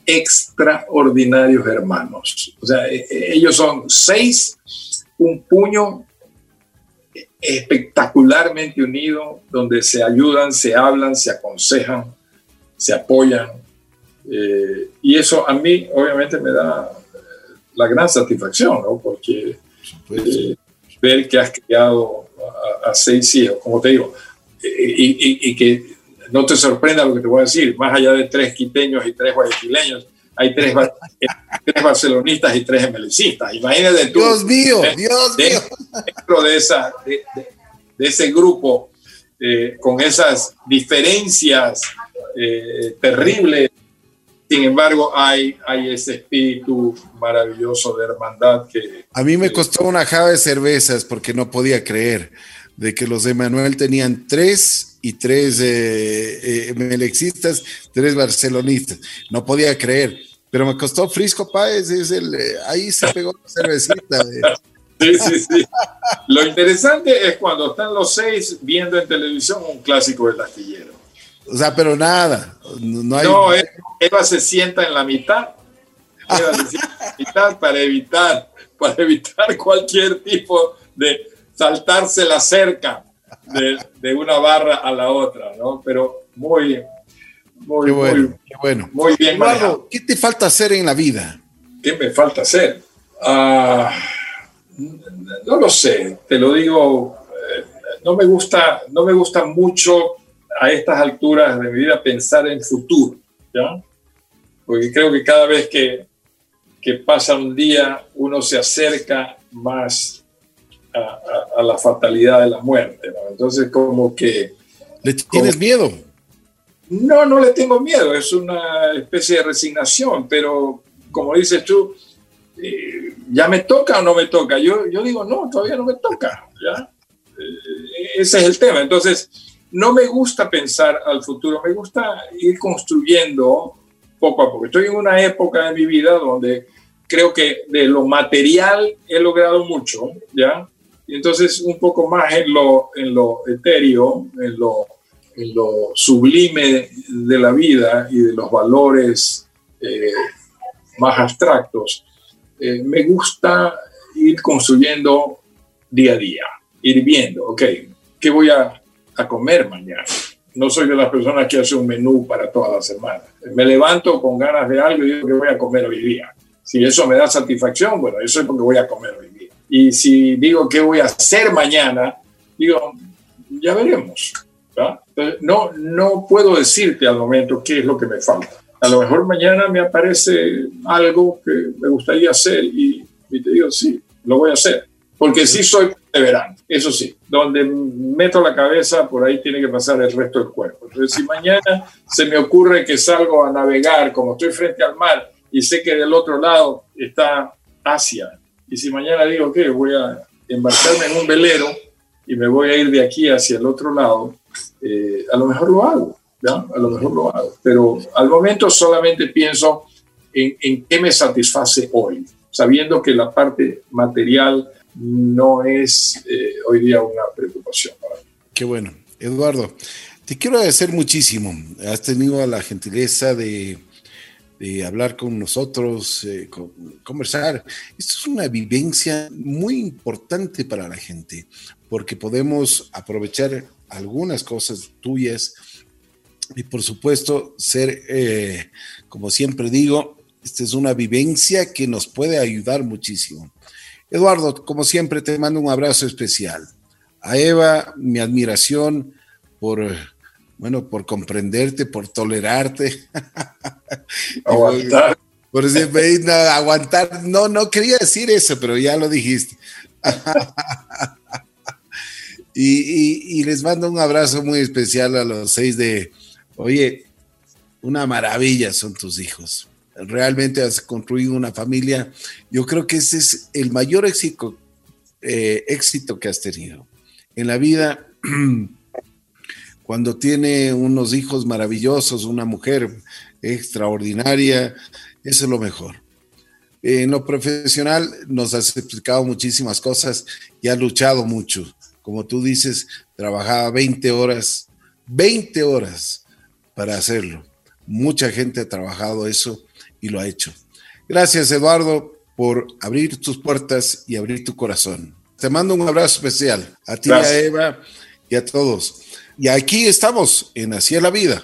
extraordinarios hermanos. O sea, e, e, ellos son seis, un puño espectacularmente unido, donde se ayudan, se hablan, se aconsejan, se apoyan. Eh, y eso a mí obviamente me da la gran satisfacción, ¿no? Porque eh, ver que has criado a, seis hijos, como te digo, eh, y, y que no te sorprenda lo que te voy a decir, más allá de tres quiteños y tres guayaquileños, hay tres, tres barcelonistas y tres emelicistas. Imagínate tú. Dios mío, Dios mío. Dentro de, esa, de, ese grupo, eh, con esas diferencias eh, terribles, sin embargo, hay, hay ese espíritu maravilloso de hermandad que... A mí me costó una java de cervezas porque no podía creer de que los de Manuel tenían tres y tres eh, eh, melexistas, tres barcelonistas. No podía creer, pero me costó Frisco Páez, es el, eh, ahí se pegó la cervecita. Sí, sí, sí. Lo interesante es cuando están los seis viendo en televisión un clásico del astillero. O sea, pero nada. No, hay... no Eva se sienta en la mitad. Eva se sienta en la mitad para evitar, para evitar cualquier tipo de saltarse la cerca de, una barra a la otra, ¿no? Pero muy, muy, bueno, muy, bueno. muy bien. Eduardo, ¿qué te falta hacer en la vida? ¿Qué me falta hacer? Ah, no lo sé, te lo digo, eh, no me gusta, no me gusta mucho a estas alturas de mi vida pensar en futuro, ¿ya? Porque creo que cada vez que, que pasa un día uno se acerca más a, la fatalidad de la muerte, ¿no? Entonces como que... ¿Le tienes miedo? No, no le tengo miedo, es una especie de resignación, pero como dices tú, eh, ¿ya me toca o no me toca? Yo, yo digo, no, todavía no me toca, ¿ya? Eh, ese es el tema. Entonces, no me gusta pensar al futuro, me gusta ir construyendo poco a poco. Estoy en una época de mi vida donde creo que de lo material he logrado mucho, ¿ya? Y entonces un poco más en lo, en lo etéreo, en lo, en lo sublime de la vida y de los valores eh, más abstractos, eh, me gusta ir construyendo día a día, ir viendo, ok, ¿qué voy a, a comer mañana? No soy de las personas que hace un menú para toda la semana. Me levanto con ganas de algo y digo que voy a comer hoy día. Si eso me da satisfacción, bueno, eso es porque voy a comer hoy día. Y si digo qué voy a hacer mañana, digo, ya veremos. No, no puedo decirte al momento qué es lo que me falta. A lo mejor mañana me aparece algo que me gustaría hacer y, y te digo, sí, lo voy a hacer. Porque sí soy perseverante, eso sí. Donde meto la cabeza, por ahí tiene que pasar el resto del cuerpo. Entonces, si mañana se me ocurre que salgo a navegar, como estoy frente al mar y sé que del otro lado está Asia, y si mañana digo que voy a embarcarme en un velero y me voy a ir de aquí hacia el otro lado, eh, a lo mejor lo hago, ¿ya? A lo mejor lo hago. Pero al momento solamente pienso en, en qué me satisface hoy, sabiendo que la parte material no es eh, hoy día una preocupación. Qué bueno. Eduardo, te quiero agradecer muchísimo. Has tenido la gentileza de, de hablar con nosotros, eh, conversar. Esto es una vivencia muy importante para la gente, porque podemos aprovechar algunas cosas tuyas y por supuesto ser, eh, como siempre digo, esta es una vivencia que nos puede ayudar muchísimo. Eduardo, como siempre, te mando un abrazo especial. A Eva, mi admiración por, bueno, por comprenderte, por tolerarte. Aguantar. por, no, aguantar. No, no quería decir eso, pero ya lo dijiste. y, y les mando un abrazo muy especial a los seis de, oye, una maravilla son tus hijos realmente has construido una familia. Yo creo que ese es el mayor éxito, eh, éxito que has tenido en la vida. Cuando tiene unos hijos maravillosos, una mujer extraordinaria, eso es lo mejor. En lo profesional nos has explicado muchísimas cosas y has luchado mucho. Como tú dices, trabajaba 20 horas, 20 horas para hacerlo. Mucha gente ha trabajado eso y lo ha hecho. Gracias, Eduardo, por abrir tus puertas y abrir tu corazón. Te mando un abrazo especial a ti, a Eva y a todos. Y aquí estamos en Así es la vida.